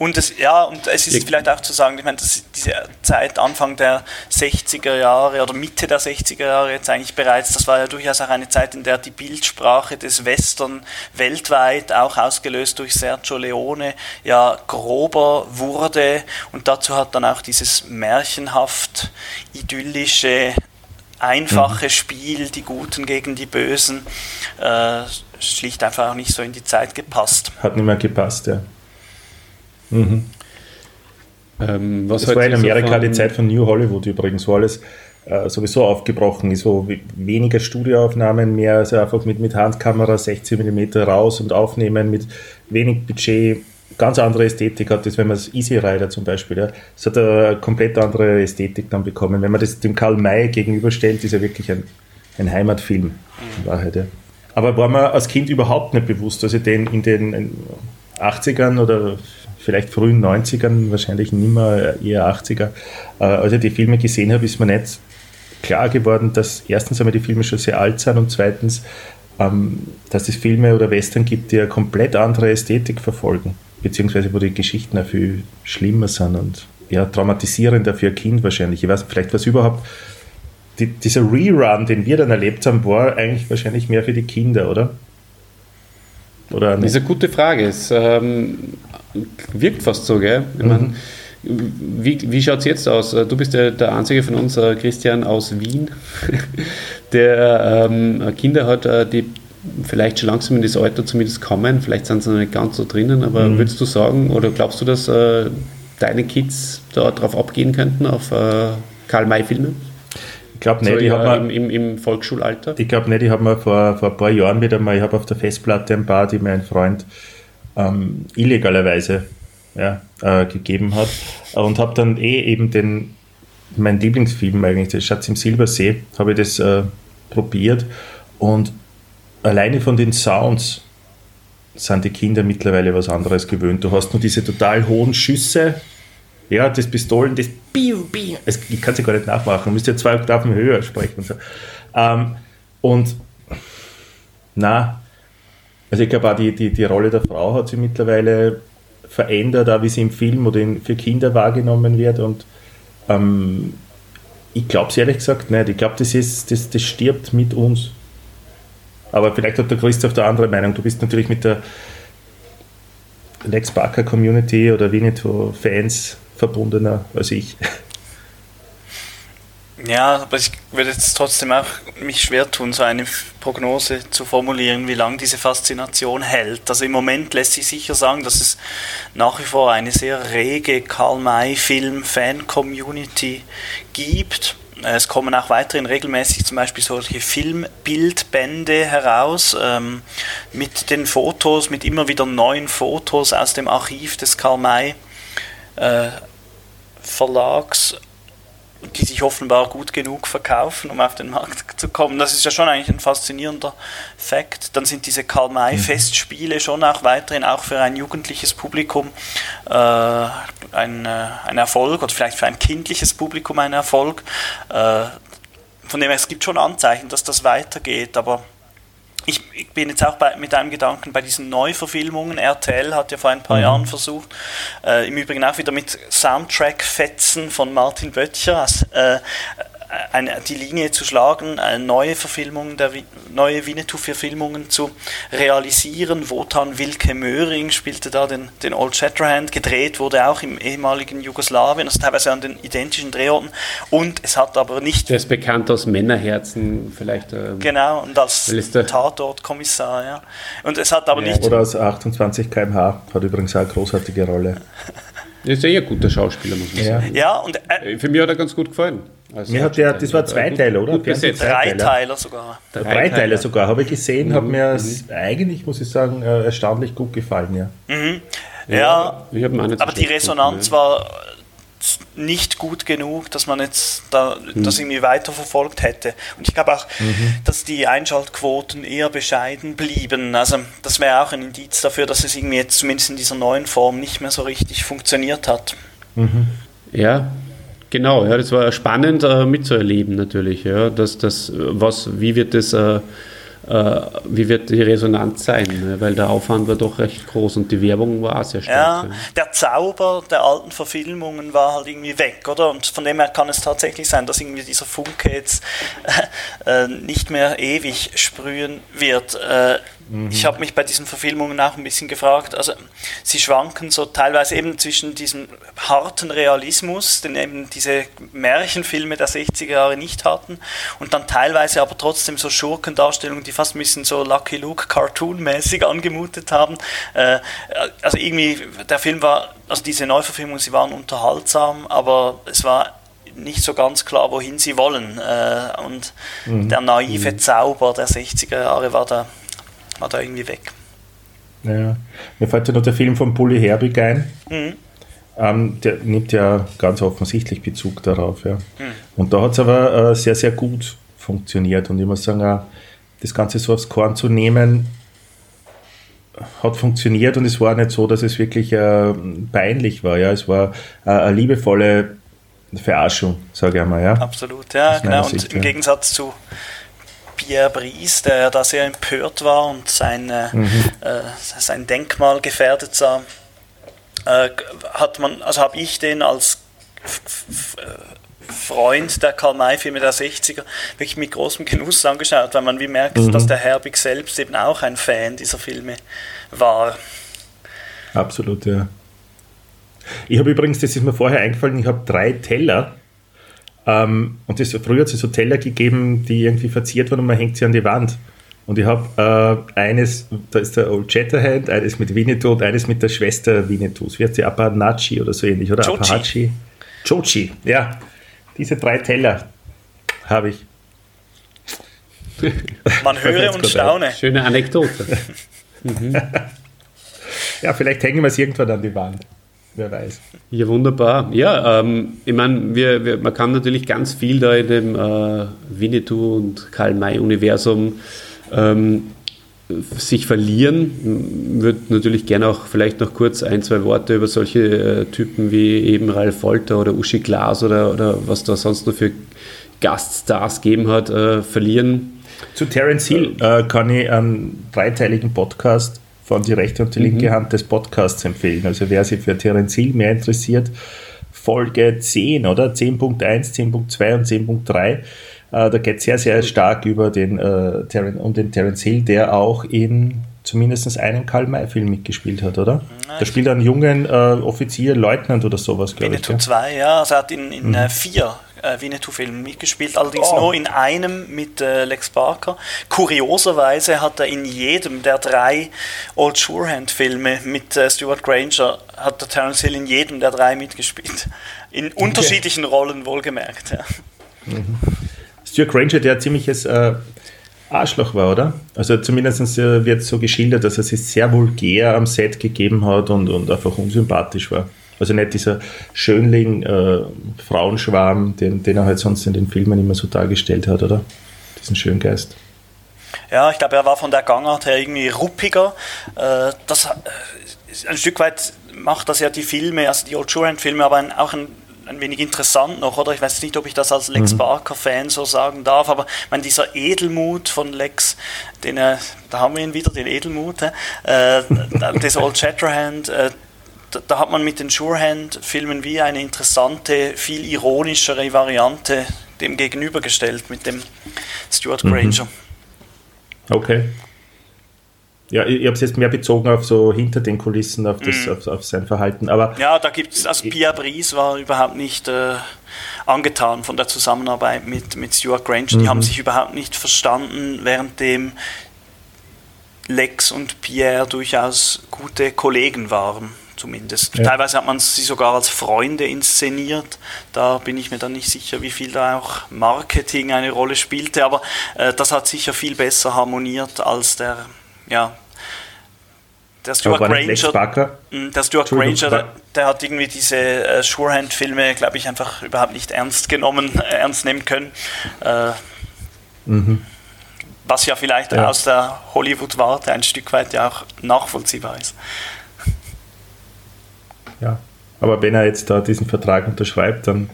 Und es, ja, und es ist vielleicht auch zu sagen, ich meine, dass diese Zeit Anfang der 60er Jahre oder Mitte der 60er Jahre jetzt eigentlich bereits, das war ja durchaus auch eine Zeit, in der die Bildsprache des Western weltweit, auch ausgelöst durch Sergio Leone, ja grober wurde. Und dazu hat dann auch dieses märchenhaft idyllische einfache mhm. Spiel, die Guten gegen die Bösen, äh, schlicht einfach auch nicht so in die Zeit gepasst. Hat nicht mehr gepasst, ja. Mhm. Ähm, das war in Amerika die Zeit von New Hollywood übrigens, wo alles äh, sowieso aufgebrochen ist, wo weniger Studioaufnahmen mehr, also einfach mit, mit Handkamera 16 mm raus und aufnehmen, mit wenig Budget, ganz andere Ästhetik hat das, wenn man das Easy Rider zum Beispiel, ja, das hat eine komplett andere Ästhetik dann bekommen. Wenn man das dem Karl May gegenüberstellt, ist er wirklich ein, ein Heimatfilm in Wahrheit. Ja. Aber war mir als Kind überhaupt nicht bewusst, dass ich den in den 80ern oder vielleicht frühen 90ern, wahrscheinlich nimmer, eher 80er. Äh, als ich die Filme gesehen habe, ist mir nicht klar geworden, dass erstens einmal die Filme schon sehr alt sind und zweitens, ähm, dass es Filme oder Western gibt, die eine komplett andere Ästhetik verfolgen, beziehungsweise wo die Geschichten auch viel schlimmer sind und ja, traumatisierender für ein Kind wahrscheinlich. Ich weiß vielleicht, was überhaupt die, dieser Rerun, den wir dann erlebt haben, war eigentlich wahrscheinlich mehr für die Kinder, oder? Oder? Das ist eine gute Frage. Es ähm, wirkt fast so, gell? Ich mhm. mein, wie, wie schaut es jetzt aus? Du bist der, der einzige von uns, äh, Christian aus Wien, der ähm, Kinder hat, äh, die vielleicht schon langsam in das Alter zumindest kommen. Vielleicht sind sie noch nicht ganz so drinnen, aber mhm. würdest du sagen oder glaubst du, dass äh, deine Kids da drauf abgehen könnten, auf äh, Karl-May-Filme? Ich glaube nicht, so, ich habe im, im, im, Volksschulalter. Ich glaube nicht, ich habe vor, vor ein paar Jahren wieder mal, ich habe auf der Festplatte ein paar, die mir ein Freund ähm, illegalerweise ja, äh, gegeben hat und habe dann eh eben den, mein Lieblingsfilm eigentlich, der Schatz im Silbersee, habe ich das äh, probiert und alleine von den Sounds sind die Kinder mittlerweile was anderes gewöhnt. Du hast nur diese total hohen Schüsse, ja, das Pistolen, das Biu, Biu. ich kann es ja gar nicht nachmachen, du müsst ja zwei Oktaven höher sprechen und so. Ähm, und na, also ich glaube auch die, die, die Rolle der Frau hat sich mittlerweile verändert, auch wie sie im Film oder in, für Kinder wahrgenommen wird und ähm, ich glaube es ehrlich gesagt nicht. Ich glaube, das, das, das stirbt mit uns. Aber vielleicht hat der Christoph da andere Meinung. Du bist natürlich mit der Lex Barker Community oder Winnetou-Fans verbundener als ich. Ja, aber ich würde jetzt trotzdem auch mich schwer tun, so eine Prognose zu formulieren, wie lange diese Faszination hält. Also im Moment lässt sich sicher sagen, dass es nach wie vor eine sehr rege Karl-May-Film-Fan-Community gibt. Es kommen auch weiterhin regelmäßig zum Beispiel solche Filmbildbände heraus ähm, mit den Fotos, mit immer wieder neuen Fotos aus dem Archiv des Karl May äh, Verlags die sich offenbar gut genug verkaufen, um auf den Markt zu kommen. Das ist ja schon eigentlich ein faszinierender Fakt. Dann sind diese Karl-May-Festspiele schon auch weiterhin auch für ein jugendliches Publikum äh, ein, äh, ein Erfolg oder vielleicht für ein kindliches Publikum ein Erfolg. Äh, von dem her, es gibt schon Anzeichen, dass das weitergeht, aber ich, ich, bin jetzt auch bei, mit einem Gedanken bei diesen Neuverfilmungen. RTL hat ja vor ein paar mhm. Jahren versucht, äh, im Übrigen auch wieder mit Soundtrack-Fetzen von Martin Böttcher, äh, eine, die Linie zu schlagen, neue Verfilmungen, der, neue Winnetou-Verfilmungen zu realisieren. Wotan Wilke Möhring spielte da den, den Old Shatterhand, gedreht wurde auch im ehemaligen Jugoslawien, also teilweise an den identischen Drehorten. Und es hat aber nicht. Der ist bekannt aus Männerherzen, vielleicht. Ähm, genau, und als Tatortkommissar, ja. Und es hat aber ja, nicht. Oder aus 28 km/h, hat übrigens auch eine großartige Rolle. Er ist ja ein guter Schauspieler, muss man ja. sagen. Ja, und, äh, Für mich hat er ganz gut gefallen. Also Mir hat der, das war zwei Teile, oder? Drei Teile sogar. Drei Teile sogar, habe ich gesehen, mhm. hat mir mhm. eigentlich, muss ich sagen, äh, erstaunlich gut gefallen, ja. Mhm. Ja, ja aber die Resonanz war nicht gut genug, dass man jetzt da, mhm. das irgendwie weiterverfolgt hätte. Und ich glaube auch, mhm. dass die Einschaltquoten eher bescheiden blieben. Also das wäre auch ein Indiz dafür, dass es irgendwie jetzt zumindest in dieser neuen Form nicht mehr so richtig funktioniert hat. Mhm. Ja, genau. Ja, das war spannend äh, mitzuerleben natürlich. Ja, dass das, was, wie wird das äh, wie wird die Resonanz sein? Ne? Weil der Aufwand war doch recht groß und die Werbung war auch sehr stark. Ja, der Zauber der alten Verfilmungen war halt irgendwie weg, oder? Und von dem her kann es tatsächlich sein, dass irgendwie dieser Funke jetzt äh, nicht mehr ewig sprühen wird. Äh, Mhm. Ich habe mich bei diesen Verfilmungen auch ein bisschen gefragt, also sie schwanken so teilweise eben zwischen diesem harten Realismus, den eben diese Märchenfilme der 60er Jahre nicht hatten, und dann teilweise aber trotzdem so Schurkendarstellungen, die fast ein bisschen so Lucky Luke Cartoon-mäßig angemutet haben. Äh, also irgendwie, der Film war, also diese Neuverfilmungen, sie waren unterhaltsam, aber es war nicht so ganz klar, wohin sie wollen. Äh, und mhm. der naive mhm. Zauber der 60er Jahre war da war da irgendwie weg. Ja, mir fällt ja noch der Film von Bully Herbig ein. Mhm. Ähm, der nimmt ja ganz offensichtlich Bezug darauf. Ja. Mhm. Und da hat es aber äh, sehr, sehr gut funktioniert. Und ich muss sagen, äh, das Ganze so aufs Korn zu nehmen, hat funktioniert und es war nicht so, dass es wirklich äh, peinlich war. Ja. Es war äh, eine liebevolle Verarschung, sage ich einmal. Ja. Absolut, ja, genau. Sicht, und im ja. Gegensatz zu Pierre Brice, der da sehr empört war und sein, äh, mhm. äh, sein Denkmal gefährdet sah, äh, hat man, also habe ich den als Freund der Karl-May-Filme der 60er wirklich mit großem Genuss angeschaut, weil man wie merkt, mhm. dass der Herbig selbst eben auch ein Fan dieser Filme war. Absolut, ja. Ich habe übrigens, das ist mir vorher eingefallen, ich habe drei Teller ähm, und das, früher hat es so Teller gegeben, die irgendwie verziert waren und man hängt sie an die Wand. Und ich habe äh, eines, da ist der Old Shatterhand, eines mit Winnetou und eines mit der Schwester Winnetous. Wie heißt sie? Apanachi oder so ähnlich, oder? Chochi. Apahachi. Chochi, ja. Diese drei Teller habe ich. Man höre und staune. Schöne Anekdote. mhm. ja, vielleicht hängen wir es irgendwann an die Wand. Wer weiß. Ja, wunderbar. Ja, ähm, ich meine, man kann natürlich ganz viel da in dem äh, Winnetou und Karl-May-Universum ähm, sich verlieren. Würde natürlich gerne auch vielleicht noch kurz ein, zwei Worte über solche äh, Typen wie eben Ralf Wolter oder Uschi Glas oder, oder was da sonst noch für Gaststars gegeben hat, äh, verlieren. Zu Terence Hill äh, kann ich einen dreiteiligen Podcast von die rechte und die linke mhm. Hand des Podcasts empfehlen. Also wer sich für Terence Hill mehr interessiert, Folge 10, oder? 10.1, 10.2 und 10.3. Äh, da geht es sehr, sehr stark über den, äh, Terren, um den Terence Hill, der auch in zumindest einem Karl-May-Film mitgespielt hat, oder? Da spielt er einen jungen äh, Offizier, Leutnant oder sowas, glaube ich. Winnetou 2, ja. Also er hat in, in mhm. Äh, vier äh, Winnetou-Filmen mitgespielt, allerdings oh. nur in einem mit äh, Lex Barker. Kurioserweise hat er in jedem der drei Old Surehand-Filme mit äh, Stuart Granger, hat der Terence Hill in jedem der drei mitgespielt. In okay. unterschiedlichen Rollen wohlgemerkt, ja. Mhm. Stuart Granger, der ziemliches äh, Arschloch war, oder? Also zumindest äh, wird so geschildert, dass er sich sehr vulgär am Set gegeben hat und, und einfach unsympathisch war. Also nicht dieser Schönling, äh, Frauenschwarm, den, den er halt sonst in den Filmen immer so dargestellt hat, oder? Diesen Schöngeist. Ja, ich glaube, er war von der Gangart her irgendwie ruppiger. Äh, das äh, ein Stück weit macht das ja die Filme, also die Old Shorehand-Filme, aber ein, auch ein ein wenig interessant noch, oder? Ich weiß nicht, ob ich das als Lex mhm. Barker-Fan so sagen darf, aber ich meine, dieser Edelmut von Lex, den, äh, da haben wir ihn wieder, den Edelmut, äh, des Old Shatterhand, äh, da, hat man mit den Surehand-Filmen wie eine interessante, viel ironischere Variante dem gegenübergestellt mit dem Stuart mhm. Granger. Okay. Ja, ich, ich habe es jetzt mehr bezogen auf so hinter den Kulissen, auf, das, mm. auf, auf sein Verhalten. Aber ja, da gibt es, also Pierre Brice war überhaupt nicht äh, angetan von der Zusammenarbeit mit, mit Stuart Granger. Die mhm. haben sich überhaupt nicht verstanden, währenddem Lex und Pierre durchaus gute Kollegen waren zumindest. Ja. Teilweise hat man sie sogar als Freunde inszeniert. Da bin ich mir dann nicht sicher, wie viel da auch Marketing eine Rolle spielte, aber äh, das hat sicher viel besser harmoniert als der ja, der Stuart Granger, hm, der Stuart Granger, der, der, hat irgendwie diese äh, Surehand-Filme, glaube ich, einfach überhaupt nicht ernst genommen, äh, ernst nehmen können. Äh, mhm. Was ja vielleicht ja. aus der Hollywood-Warte ein Stück weit ja auch nachvollziehbar ist. Ja, aber wenn er jetzt da diesen Vertrag unterschreibt, dann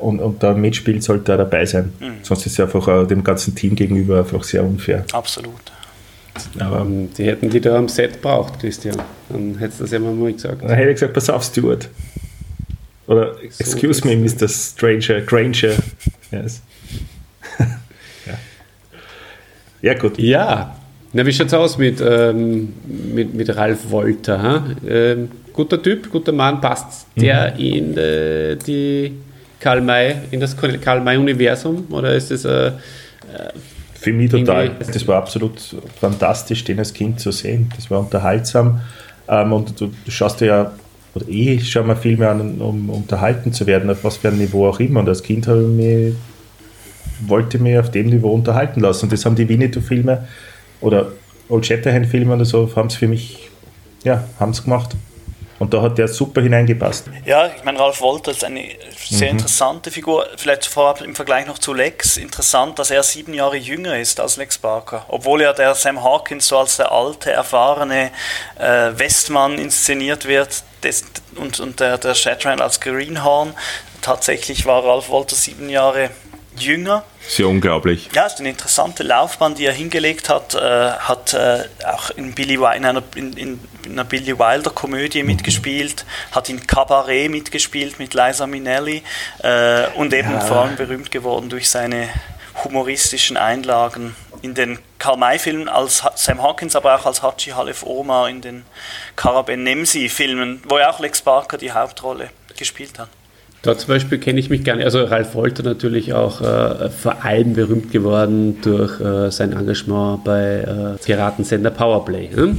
und, und da mitspielt, sollte er dabei sein. Mhm. Sonst ist es einfach dem ganzen Team gegenüber einfach sehr unfair. Absolut. Aber die hätten die da am Set braucht, Christian. Dann hättest du das ja mal gesagt. Dann hätte ich gesagt, pass auf, Stuart. Oder, excuse so me, Mr. Stranger, Granger. Yes. ja. ja, gut. Ja. Na, wie schaut's aus mit, ähm, mit, mit Ralf Wolter? Ähm, guter Typ, guter Mann, passt der mhm. in äh, die Karl May, in das Karl May-Universum? Oder ist es äh, für mich total. Das war absolut fantastisch, den als Kind zu sehen. Das war unterhaltsam. Ähm, und du, du, schaust dir ja, oder ich schaue mir Filme an, um unterhalten zu werden, auf was für ein Niveau auch immer. Und als Kind habe ich mich, wollte mich auf dem Niveau unterhalten lassen. Und das haben die Winnetou-Filme oder Old Shatterhand-Filme oder so, haben es für mich, ja, haben es gemacht. Und da hat der super hineingepasst. Ja, ich meine, Ralf Wolter ist eine sehr mhm. interessante Figur. Vielleicht vorab im Vergleich noch zu Lex. Interessant, dass er sieben Jahre jünger ist als Lex Barker. Obwohl ja der Sam Hawkins so als der alte, erfahrene äh, Westmann inszeniert wird des, und, und der, der Shatterhand als Greenhorn. Tatsächlich war Ralf Wolter sieben Jahre jünger. Sehr unglaublich. Ja, es ist eine interessante Laufbahn, die er hingelegt hat. Äh, hat äh, auch in, Billy, in, einer, in, in, einer Billy Wilder Komödie mhm. mitgespielt, hat in Cabaret mitgespielt mit Liza Minnelli äh, und eben ja. vor allem berühmt geworden durch seine humoristischen Einlagen in den Karl May-Filmen als Sam Hawkins, aber auch als Hachi Halef Omar in den Karaben Nemsi-Filmen, wo ja auch Lex Barker die Hauptrolle gespielt hat. Da zum Beispiel kenne ich mich nicht. Also Ralf Wolter natürlich auch äh, vor allem berühmt geworden durch äh, sein Engagement bei äh, Piratensender Powerplay. Ne?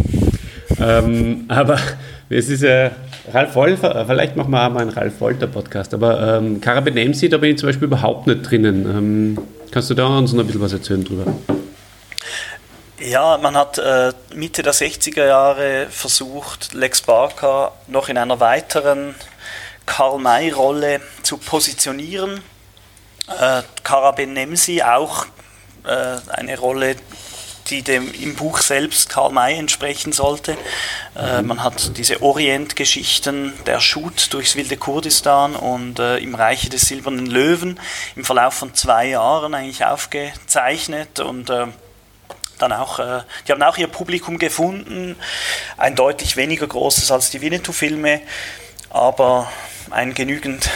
Ähm, aber es ist ja Ralf Wolter, vielleicht machen wir auch mal einen Ralf Wolter Podcast, aber ähm, Carabin da bin ich zum Beispiel überhaupt nicht drinnen. Ähm, kannst du da uns noch ein bisschen was erzählen drüber? Ja, man hat äh, Mitte der 60er Jahre versucht, Lex Barker noch in einer weiteren Karl-May-Rolle zu positionieren. Äh, Kara Benemsi auch äh, eine Rolle, die dem im Buch selbst Karl May entsprechen sollte. Äh, mhm. man hat diese Orient-Geschichten, der Shoot durchs wilde Kurdistan und äh, im Reiche des Silbernen Löwen im Verlauf von zwei Jahren eigentlich aufgezeichnet und äh, dann auch, äh, die haben auch ihr Publikum gefunden, ein deutlich weniger großes als die Winnetou-Filme, aber ein genügend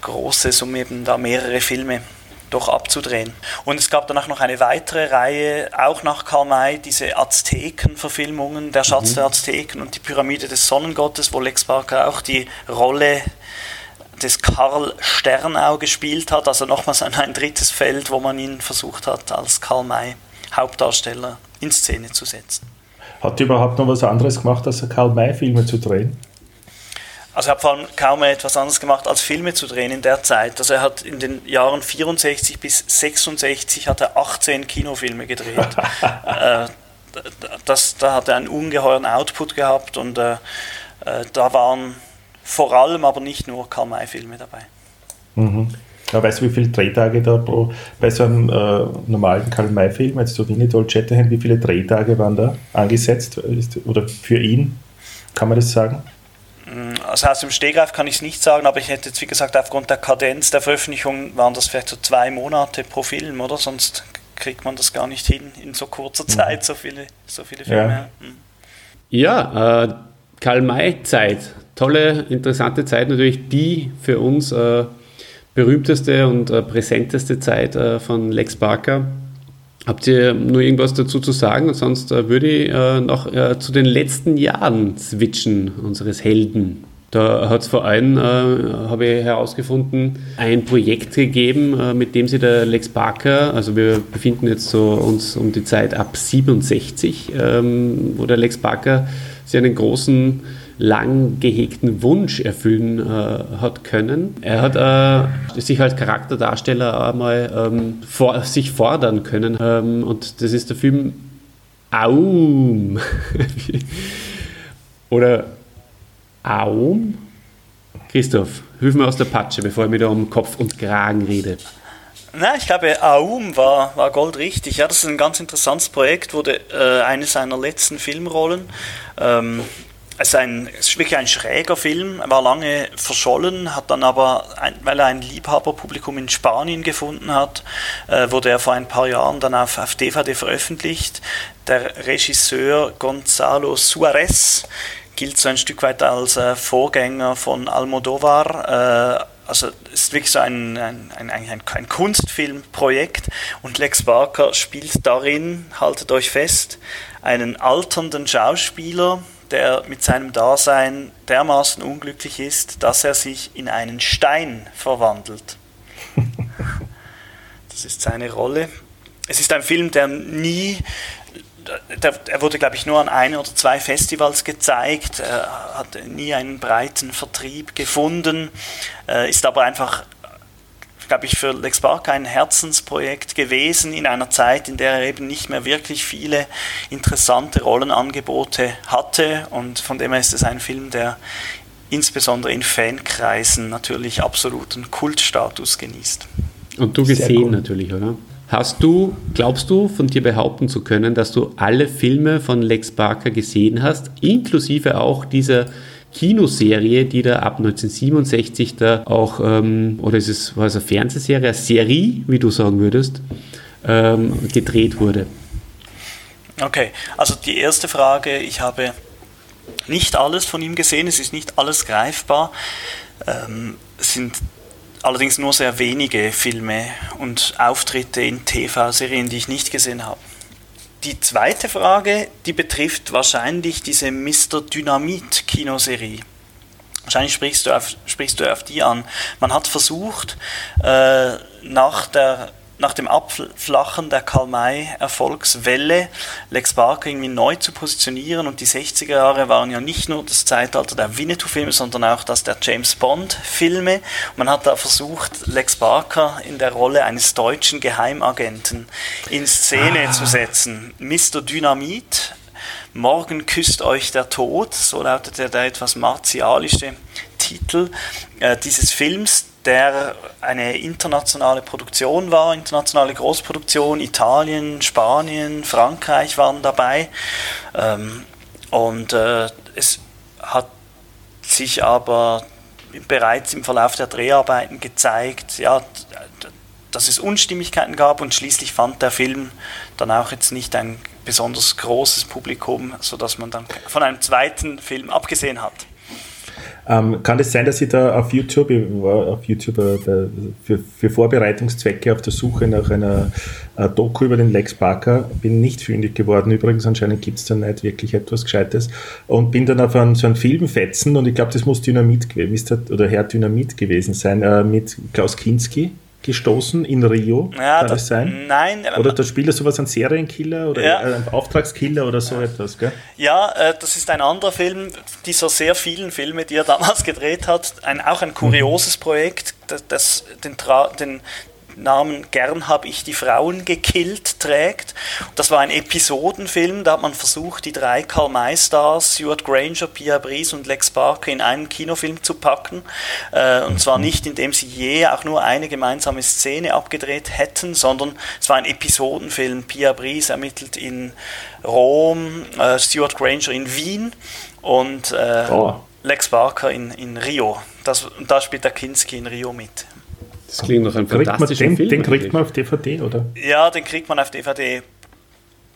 großes, um eben da mehrere Filme doch abzudrehen. Und es gab danach noch eine weitere Reihe, auch nach Karl May, diese Azteken-Verfilmungen, Der Schatz mhm. der Azteken und die Pyramide des Sonnengottes, wo Lex Barker auch die Rolle des Karl Sternau gespielt hat, also nochmals ein, ein drittes Feld, wo man ihn versucht hat, als Karl May Hauptdarsteller in Szene zu setzen. Hat er überhaupt noch was anderes gemacht, als Karl May-Filme zu drehen? Also er hat vor allem kaum etwas anderes gemacht, als Filme zu drehen in der Zeit. Also er hat in den Jahren 64 bis 66 hat er 18 Kinofilme gedreht. äh, das, da hat er einen ungeheuren Output gehabt und äh, äh, da waren vor allem aber nicht nur Karl-May-Filme dabei. Mhm. Ja, weißt du, wie viele Drehtage da pro, bei so einem äh, normalen Karl-May-Film, jetzt so Winnie Doll Shatterhand, wie viele Drehtage waren da angesetzt oder für ihn? Kann man das sagen? Mm, also aus dem Stehgreif kann ich es nicht sagen, aber ich hätte jetzt, wie gesagt, aufgrund der Kadenz der Veröffentlichung waren das vielleicht so zwei Monate pro Film, oder? Sonst kriegt man das gar nicht hin, in so kurzer mhm. Zeit so viele, so viele Filme. Ja, ja äh, Karl-May-Zeit. Tolle, interessante Zeit, natürlich die für uns äh, berühmteste und äh, präsenteste Zeit äh, von Lex Barker. Habt ihr nur irgendwas dazu zu sagen? Sonst äh, würde ich äh, noch äh, zu den letzten Jahren switchen unseres Helden. Da hat es vor allem, äh, habe ich herausgefunden, ein Projekt gegeben, äh, mit dem sich der Lex Barker, also wir befinden jetzt so uns um die Zeit ab 67, ähm, wo der Lex Barker sich einen großen lang gehegten Wunsch erfüllen äh, hat können. Er hat äh, sich als Charakterdarsteller einmal ähm, vor, sich fordern können ähm, und das ist der Film Aum oder Aum. Christoph, hilf mir aus der Patsche, bevor ich mir da um Kopf und Kragen rede. Na, ich glaube, Aum war, war goldrichtig. Ja, das ist ein ganz interessantes Projekt, wurde äh, eine seiner letzten Filmrollen. Ähm, ist, ein, es ist wirklich ein schräger Film, war lange verschollen, hat dann aber, ein, weil er ein Liebhaberpublikum in Spanien gefunden hat, äh, wurde er vor ein paar Jahren dann auf, auf DVD veröffentlicht. Der Regisseur Gonzalo Suarez gilt so ein Stück weit als äh, Vorgänger von Almodovar. Äh, also ist wirklich so ein, ein, ein, ein, ein Kunstfilmprojekt und Lex Barker spielt darin, haltet euch fest, einen alternden Schauspieler, der mit seinem Dasein dermaßen unglücklich ist, dass er sich in einen Stein verwandelt. Das ist seine Rolle. Es ist ein Film, der nie, er wurde, glaube ich, nur an ein oder zwei Festivals gezeigt, er hat nie einen breiten Vertrieb gefunden, ist aber einfach glaube ich, für Lex Barker ein Herzensprojekt gewesen in einer Zeit, in der er eben nicht mehr wirklich viele interessante Rollenangebote hatte und von dem her ist es ein Film, der insbesondere in Fankreisen natürlich absoluten Kultstatus genießt. Und du gesehen natürlich, oder? Hast du, glaubst du, von dir behaupten zu können, dass du alle Filme von Lex Barker gesehen hast, inklusive auch dieser Kinoserie, die da ab 1967 da auch, ähm, oder ist es war es eine Fernsehserie, eine Serie, wie du sagen würdest, ähm, gedreht wurde? Okay, also die erste Frage, ich habe nicht alles von ihm gesehen, es ist nicht alles greifbar. Ähm, es sind allerdings nur sehr wenige Filme und Auftritte in TV-Serien, die ich nicht gesehen habe. Die zweite Frage, die betrifft wahrscheinlich diese Mr. Dynamit Kinoserie. Wahrscheinlich sprichst du auf, sprichst du auf die an. Man hat versucht, äh, nach der nach dem Abflachen der Karl-May-Erfolgswelle Lex Barker irgendwie neu zu positionieren. Und die 60er Jahre waren ja nicht nur das Zeitalter der Winnetou-Filme, sondern auch das der James Bond-Filme. Man hat da versucht, Lex Barker in der Rolle eines deutschen Geheimagenten in Szene ah. zu setzen. Mr. Dynamit, Morgen küsst euch der Tod, so lautet der etwas martialische Titel äh, dieses Films, der eine internationale Produktion war, internationale Großproduktion. Italien, Spanien, Frankreich waren dabei. Ähm, und äh, es hat sich aber bereits im Verlauf der Dreharbeiten gezeigt, ja, dass es Unstimmigkeiten gab und schließlich fand der Film dann auch jetzt nicht ein besonders großes Publikum, sodass man dann von einem zweiten Film abgesehen hat. Ähm, kann es sein, dass ich da auf YouTube, ich war auf YouTube äh, für, für, Vorbereitungszwecke auf der Suche nach einer äh, Doku über den Lex Barker, bin nicht fündig geworden. Übrigens, anscheinend gibt es da nicht wirklich etwas Gescheites. Und bin dann auf einen, so einen Film und ich glaube, das muss Dynamit oder Herr Dynamit gewesen sein, äh, mit Klaus Kinski gestoßen in Rio, ja, kann das sein? Nein. Oder da spielt er sowas, ein Serienkiller oder ja. ein Auftragskiller oder so etwas, gell? Ja, äh, das ist ein anderer Film dieser sehr vielen Filme, die er damals gedreht hat. Ein, auch ein kurioses mhm. Projekt, das, das den, den, Namen Gern habe ich die Frauen gekillt trägt. Das war ein Episodenfilm, da hat man versucht, die drei Karl May Stars, Stuart Granger, Pia Brice und Lex Barker in einen Kinofilm zu packen. Äh, und zwar nicht, indem sie je auch nur eine gemeinsame Szene abgedreht hätten, sondern es war ein Episodenfilm. Pia Brice ermittelt in Rom, äh, Stuart Granger in Wien und äh, oh. Lex Barker in, in Rio. Das, da spielt der Kinski in Rio mit. Das klingt nach einem fantastischen den, Film. Den kriegt man auf DVD, oder? Ja, den kriegt man auf DVD.